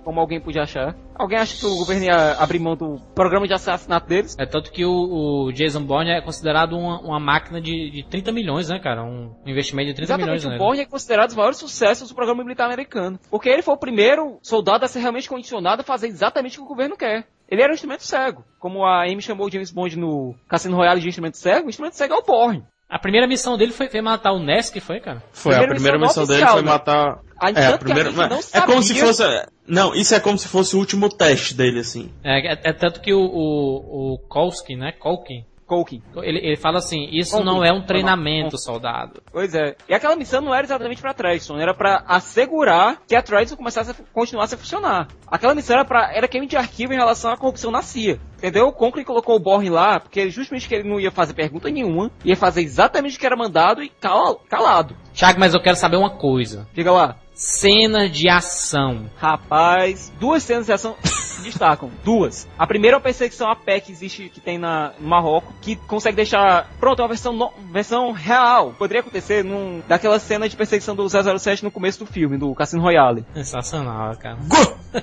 como alguém podia achar. Alguém acha que o governo ia abrir mão do programa de assassinato deles? É tanto que o, o Jason Bourne é considerado uma, uma máquina de, de 30 milhões, né, cara? Um investimento de 30 milhões, Exatamente, né? o Bourne é considerado dos maiores sucessos do programa militar americano. Porque ele foi o primeiro soldado a ser realmente condicionado a fazer exatamente o que o governo quer. Ele era um instrumento cego. Como a Amy chamou o James Bond no Cassino Royale de instrumento cego, o instrumento cego é o Bourne. A primeira missão dele foi, matar o Nesk, foi, cara? Foi, a Primeira primeira missão missão dele oficial, foi né? matar. A- É, a que a primeira. gente não É como se fosse. Não, isso é como se fosse o último teste dele, assim. É, é- é tanto que o, o, o Kolsky, né? Kolkin, Culkin. Ele, ele fala assim, isso não é um treinamento, soldado. Pois é. E aquela missão não era exatamente pra Tristan, era pra assegurar que a Tristan começasse a continuasse a funcionar. Aquela missão era para era queima de arquivo em relação à corrupção na CIA. Entendeu? O Conklin colocou o Borne lá, porque justamente que ele não ia fazer pergunta nenhuma, ia fazer exatamente o que era mandado e cala- calado. Thiago, mas eu quero saber uma coisa. Diga lá. Cenas de ação. Rapaz, duas cenas de ação se destacam. Duas. A primeira é a perseguição a pé que existe, que tem na, no Marrocos, que consegue deixar. Pronto, é uma versão, no- versão real. Poderia acontecer num, daquela cena de perseguição do 007 no começo do filme, do Cassino Royale. Sensacional, cara.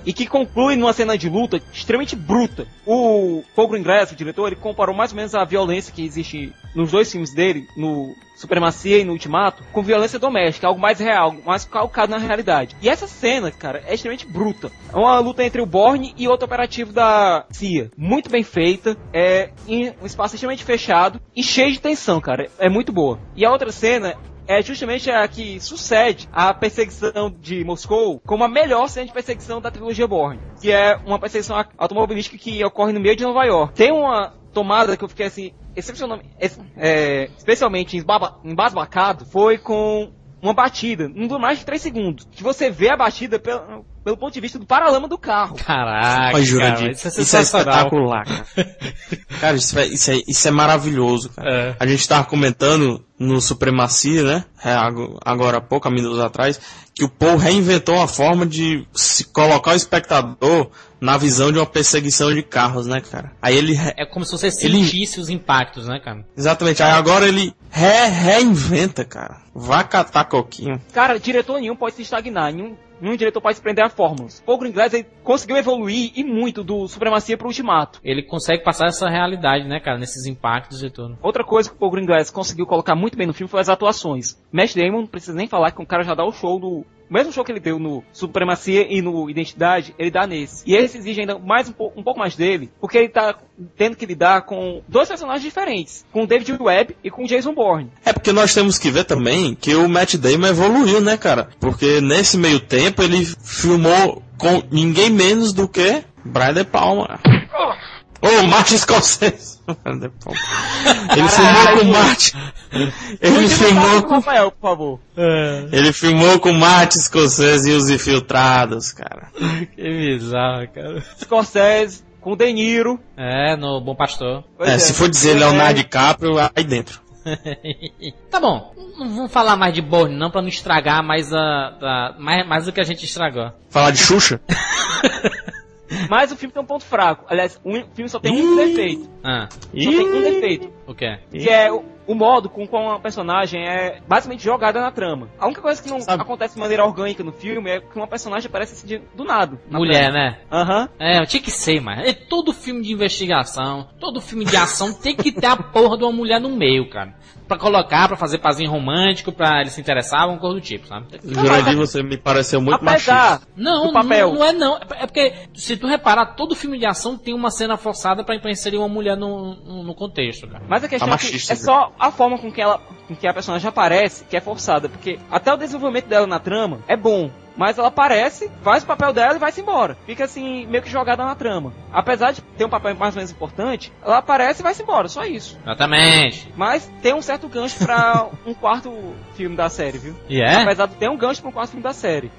e que conclui numa cena de luta extremamente bruta. O Paul Greengrass, o diretor, ele comparou mais ou menos a violência que existe nos dois filmes dele, no Supremacia e no Ultimato, com violência doméstica, algo mais real, algo mais calcado na realidade. E essa cena, cara, é extremamente bruta. É uma luta entre o Borne e outro operativo da CIA. Muito bem feita, é em um espaço extremamente fechado e cheio de tensão, cara. É muito boa. E a outra cena é justamente a que sucede a perseguição de Moscou como a melhor cena de perseguição da trilogia Bourne, que é uma perseguição automobilística que ocorre no meio de Nova York. Tem uma tomada que eu fiquei assim, é, especialmente embasbacado, foi com uma batida, não dura mais de 3 segundos, que você vê a batida pelo, pelo ponto de vista do paralama do carro. Caraca, cara, isso é isso é espetacular, cara. Cara, isso é, isso, é, isso é maravilhoso, cara. É. A gente tava comentando no Supremacia, né? É, ago- agora há pouco, há minutos atrás, que o Paul reinventou uma forma de se colocar o espectador na visão de uma perseguição de carros, né, cara? Aí ele. É como se você Ele- sentisse os impactos, né, cara? Exatamente, aí agora ele re- reinventa, cara. Vá catar coquinho. Cara, diretor nenhum pode se estagnar, nenhum, nenhum diretor pode se prender a fórmulas. Paul Greengrass ele conseguiu evoluir e muito do Supremacia pro Ultimato. Ele consegue passar essa realidade, né, cara, nesses impactos e tudo. Outra coisa que o Paul Greengrass conseguiu colocar muito bem no filme foi as atuações. Matt Damon, não precisa nem falar que o cara já dá o show do... O mesmo show que ele deu no Supremacia e no Identidade, ele dá nesse. E esse exige ainda mais um, pou- um pouco mais dele, porque ele tá tendo que lidar com dois personagens diferentes. Com o David Webb e com o Jason Bourne. É porque nós temos que ver também que o Matt Damon evoluiu, né, cara? Porque nesse meio tempo ele filmou com ninguém menos do que Brian De Palma. Ô, Martin Scorsese. Ele filmou com Martin. Ele filmou com, Rafael, por favor. ele filmou com Martin Scorsese e os infiltrados, cara. Que bizarro, cara. Scorsese, com o De Niro. É, no Bom Pastor. Pois É, se for dizer Leonardo DiCaprio, aí dentro. Tá bom, não vamos falar mais de Bourne não, pra não estragar mais, a, a- mais, mais do que a gente estragou. Falar de Xuxa? Mas o filme tem um ponto fraco. Aliás, o filme só tem um defeito. Ah, Só tem um defeito. o quê? Que é o, o modo com como a personagem é basicamente jogada na trama. A única coisa que não Sabe- acontece de maneira orgânica no filme é que uma personagem aparece assim de- do nada. na Mulher, trama. né? Aham. É, tinha que ser, mas é todo filme de investigação, todo filme de ação tem que ter a porra de uma mulher no meio, cara. Pra colocar, pra fazer pazinho romântico, pra eles se interessar, uma coisa do tipo, sabe? Jurandir, você me pareceu muito Apesar machista. Não, papel. não, não é não. É porque, se tu reparar, todo filme de ação tem uma cena forçada pra pra inserir uma mulher no, no, no contexto, cara. Mas a questão Tá é, que é só a forma com que ela, com que a personagem aparece que é forçada, porque até o desenvolvimento dela na trama é bom. Mas ela aparece, faz o papel dela e vai-se embora. Fica assim, meio que jogada na trama. Apesar de ter um papel mais ou menos importante, ela aparece e vai-se embora, só isso. Exatamente. Mas tem um certo gancho pra um quarto filme da série, viu? E é? Apesar de ter um gancho pra um quarto filme da série.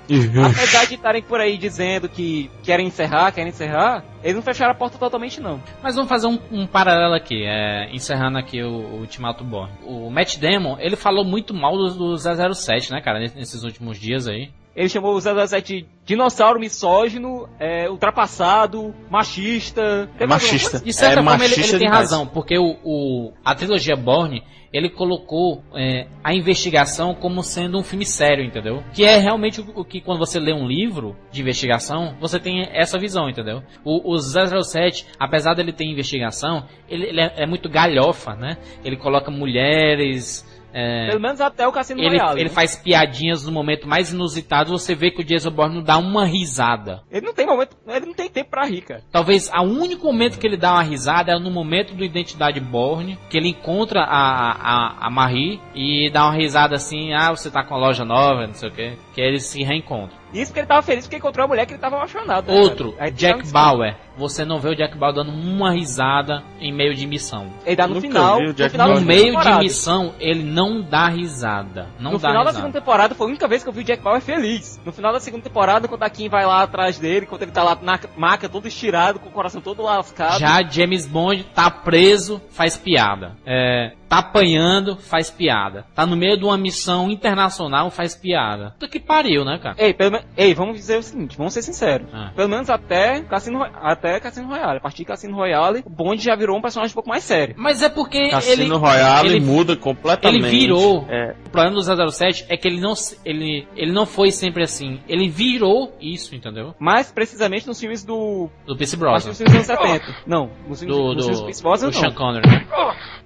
Apesar de estarem por aí dizendo que querem encerrar, querem encerrar, eles não fecharam a porta totalmente, não. Mas vamos fazer um, um paralelo aqui, é, encerrando aqui o, o Ultimato Born. O Matt Damon, ele falou muito mal do, do 007, né, cara, nesses últimos dias aí. Ele chamou o 007 de dinossauro misógino, é, ultrapassado, machista. Alguma Machista. De certa É forma, ele, ele tem demais. razão, porque o, o- a trilogia Bourne, ele colocou é, a investigação como sendo um filme sério, entendeu? Que é realmente o, o que quando você lê um livro de investigação, você tem essa visão, entendeu? O, o 007, apesar dele ter investigação, ele, ele é, é muito galhofa, né? Ele coloca mulheres É, Pelo menos até o Cassino ele, Royale. ele né? faz piadinhas no momento mais inusitado, você vê que o Jason Bourne não dá uma risada. Ele não tem momento, ele não tem tempo pra rir, cara. Talvez o único momento que ele dá uma risada é no momento do Identidade Borne, que ele encontra a, a, a Marie e dá uma risada assim, ah, você tá com a loja nova, não sei o que, que eles se reencontram. Isso porque ele tava feliz porque encontrou a mulher que ele tava apaixonado. né, Outro, cara? Jack Bauer. Você não vê o Jack Bauer dando uma risada em meio de missão. Ele dá no Nunca final. vi No Jack final da No meio de missão, ele não dá risada. Não no dá final da risada. segunda temporada foi a única vez que eu vi o Jack Bauer feliz. No final da segunda temporada, quando a Kim vai lá atrás dele, quando ele tá lá na maca todo estirado, com o coração todo lascado. Já James Bond tá preso, faz piada. É, tá apanhando, faz piada. Tá no meio de uma missão internacional, faz piada. Puta que pariu, né, cara? Ei, pelo Ei, vamos dizer o seguinte, vamos ser sinceros. Ah. Pelo menos até Cassino, até Cassino Royale. A partir de Cassino Royale, o Bond já virou um personagem um pouco mais sério. Mas é porque Cassino ele, Royale ele- muda completamente. ele virou. É, O problema do 007 é que ele não, ele, ele não foi sempre assim. Ele virou isso, entendeu? Mais precisamente nos filmes do. Do Pierce Acho que Brosnan. nos filmes dos anos 70. Não, nos filmes Do, nos filmes do, do Pierce Brosnan, do não. Sean Connery?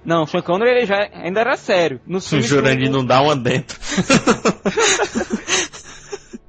Não, Sean Connery ele já ainda era sério. Nos o Jurandir não dá uma dentro.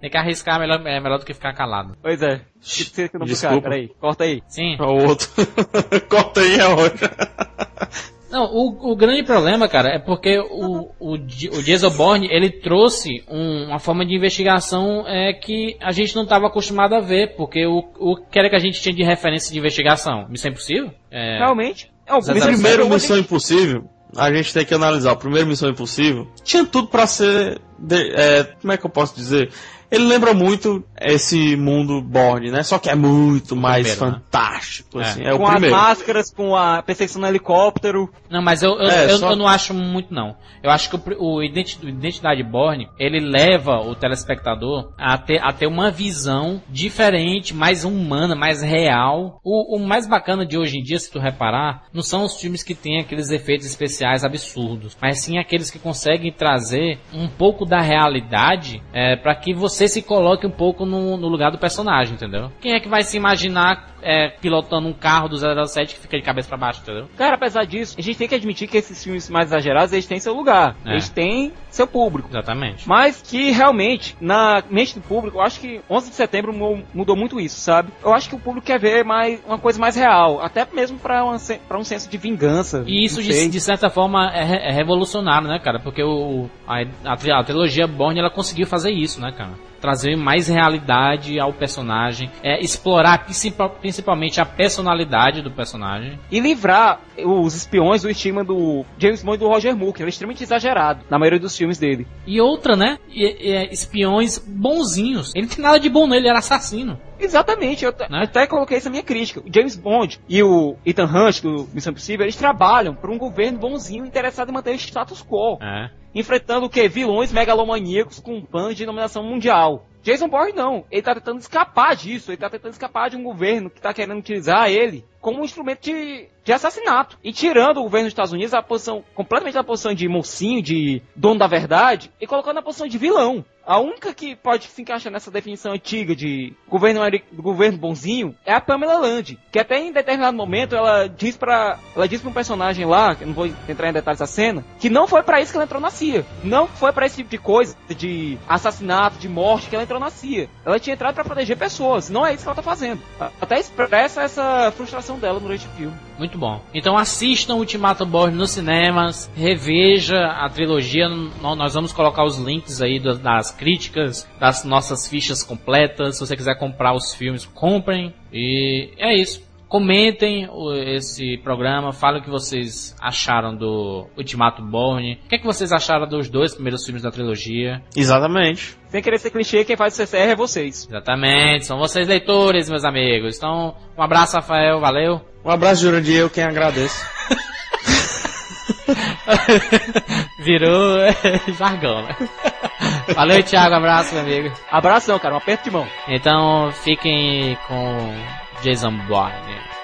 Tem que arriscar, é melhor, é melhor do que ficar calado. Pois é. Esqueci o nome do Desculpa. cara, peraí. Corta aí. Sim. É o outro. Corta aí, é outro. Não, o, o grande problema, cara, é porque o, o, o Jason Bourne, ele trouxe um- uma forma de investigação é, que a gente não estava acostumado a ver, porque o, o que era que a gente tinha de referência de investigação? Missão Impossível? É, Realmente. É o primeiro Missão Impossível, a gente tem que analisar. O primeiro Missão Impossível tinha tudo pra ser. de- é, como é que eu posso dizer? Ele lembra muito esse mundo Borne, né? Só que é muito mais primeiro, né? fantástico, É. assim. É, o com as máscaras, com a perseguição no helicóptero. Não, mas eu, eu, É, eu, só- eu não acho muito, não. Eu acho que o, o Identidade Borne, ele leva o telespectador a ter, a ter uma visão diferente, mais humana, mais real. O, o mais bacana de hoje em dia, se tu reparar, não são os filmes que têm aqueles efeitos especiais absurdos, mas sim aqueles que conseguem trazer um pouco da realidade é, para que você se coloque um pouco no, no lugar do personagem, entendeu? Quem é que vai se imaginar é, pilotando um carro do 007 que fica de cabeça para baixo, entendeu? Cara, apesar disso, a gente tem que admitir que esses filmes mais exagerados, eles têm seu lugar. É. Eles têm seu público. Exatamente. Mas que realmente, na mente do público, eu acho que 11 de setembro mu- mudou muito isso, sabe? Eu acho que o público quer ver mais, uma coisa mais real. Até mesmo pra, uma se- pra um senso de vingança. E isso, de, de certa forma, é, é revolucionário, né, cara? Porque o, a, a, a trilogia Bourne, ela conseguiu fazer isso, né, cara? Trazer mais realidade ao personagem, é, explorar principal- principalmente a personalidade do personagem. E livrar os espiões do estigma do James Bond e do Roger Moore, que ele é extremamente exagerado na maioria dos filmes dele. E outra, né? E- e- espiões bonzinhos. Ele não tem nada de bom nele, ele era assassino. Exatamente, eu Né? até coloquei essa minha crítica. O James Bond e o Ethan Hunt do Missão Impossível, eles trabalham para um governo bonzinho interessado em manter o status quo. É. enfrentando o que? Vilões megalomaníacos com planos de dominação mundial. Jason Bourne não, ele tá tentando escapar disso, ele tá tentando escapar de um governo que tá querendo utilizar ele como um instrumento de, de assassinato. E tirando o governo dos Estados Unidos a posição, completamente da posição de mocinho, de dono da verdade, e colocando na posição de vilão. A única que pode se encaixar nessa definição antiga de governo, governo bonzinho é a Pamela Land, que até em determinado momento ela diz para ela diz para um personagem lá, que eu não vou entrar em detalhes da cena, que não foi para isso que ela entrou na CIA. Não foi para esse tipo de coisa, de assassinato, de morte que ela entrou na CIA. Ela tinha entrado para proteger pessoas, não é isso que ela tá fazendo. Até expressa essa frustração dela durante o filme. Muito bom. Então assistam Ultimato Bourne nos cinemas, reveja a trilogia. Nós vamos colocar os links aí das críticas, das nossas fichas completas. Se você quiser comprar os filmes, comprem. E é isso. Comentem esse programa, falem o que vocês acharam do Ultimato Bourne. O que, é que vocês acharam dos dois primeiros filmes da trilogia? Exatamente. Sem querer ser clichê, quem faz o CCR é vocês. Exatamente, são vocês leitores, meus amigos. Então, um abraço, Rafael, valeu. Um abraço, Jurandir, eu quem agradeço. Virou jargão, né? Valeu, Thiago, abraço, meu amigo. Abração, cara, um aperto de mão. Então, fiquem com Jason Bourne.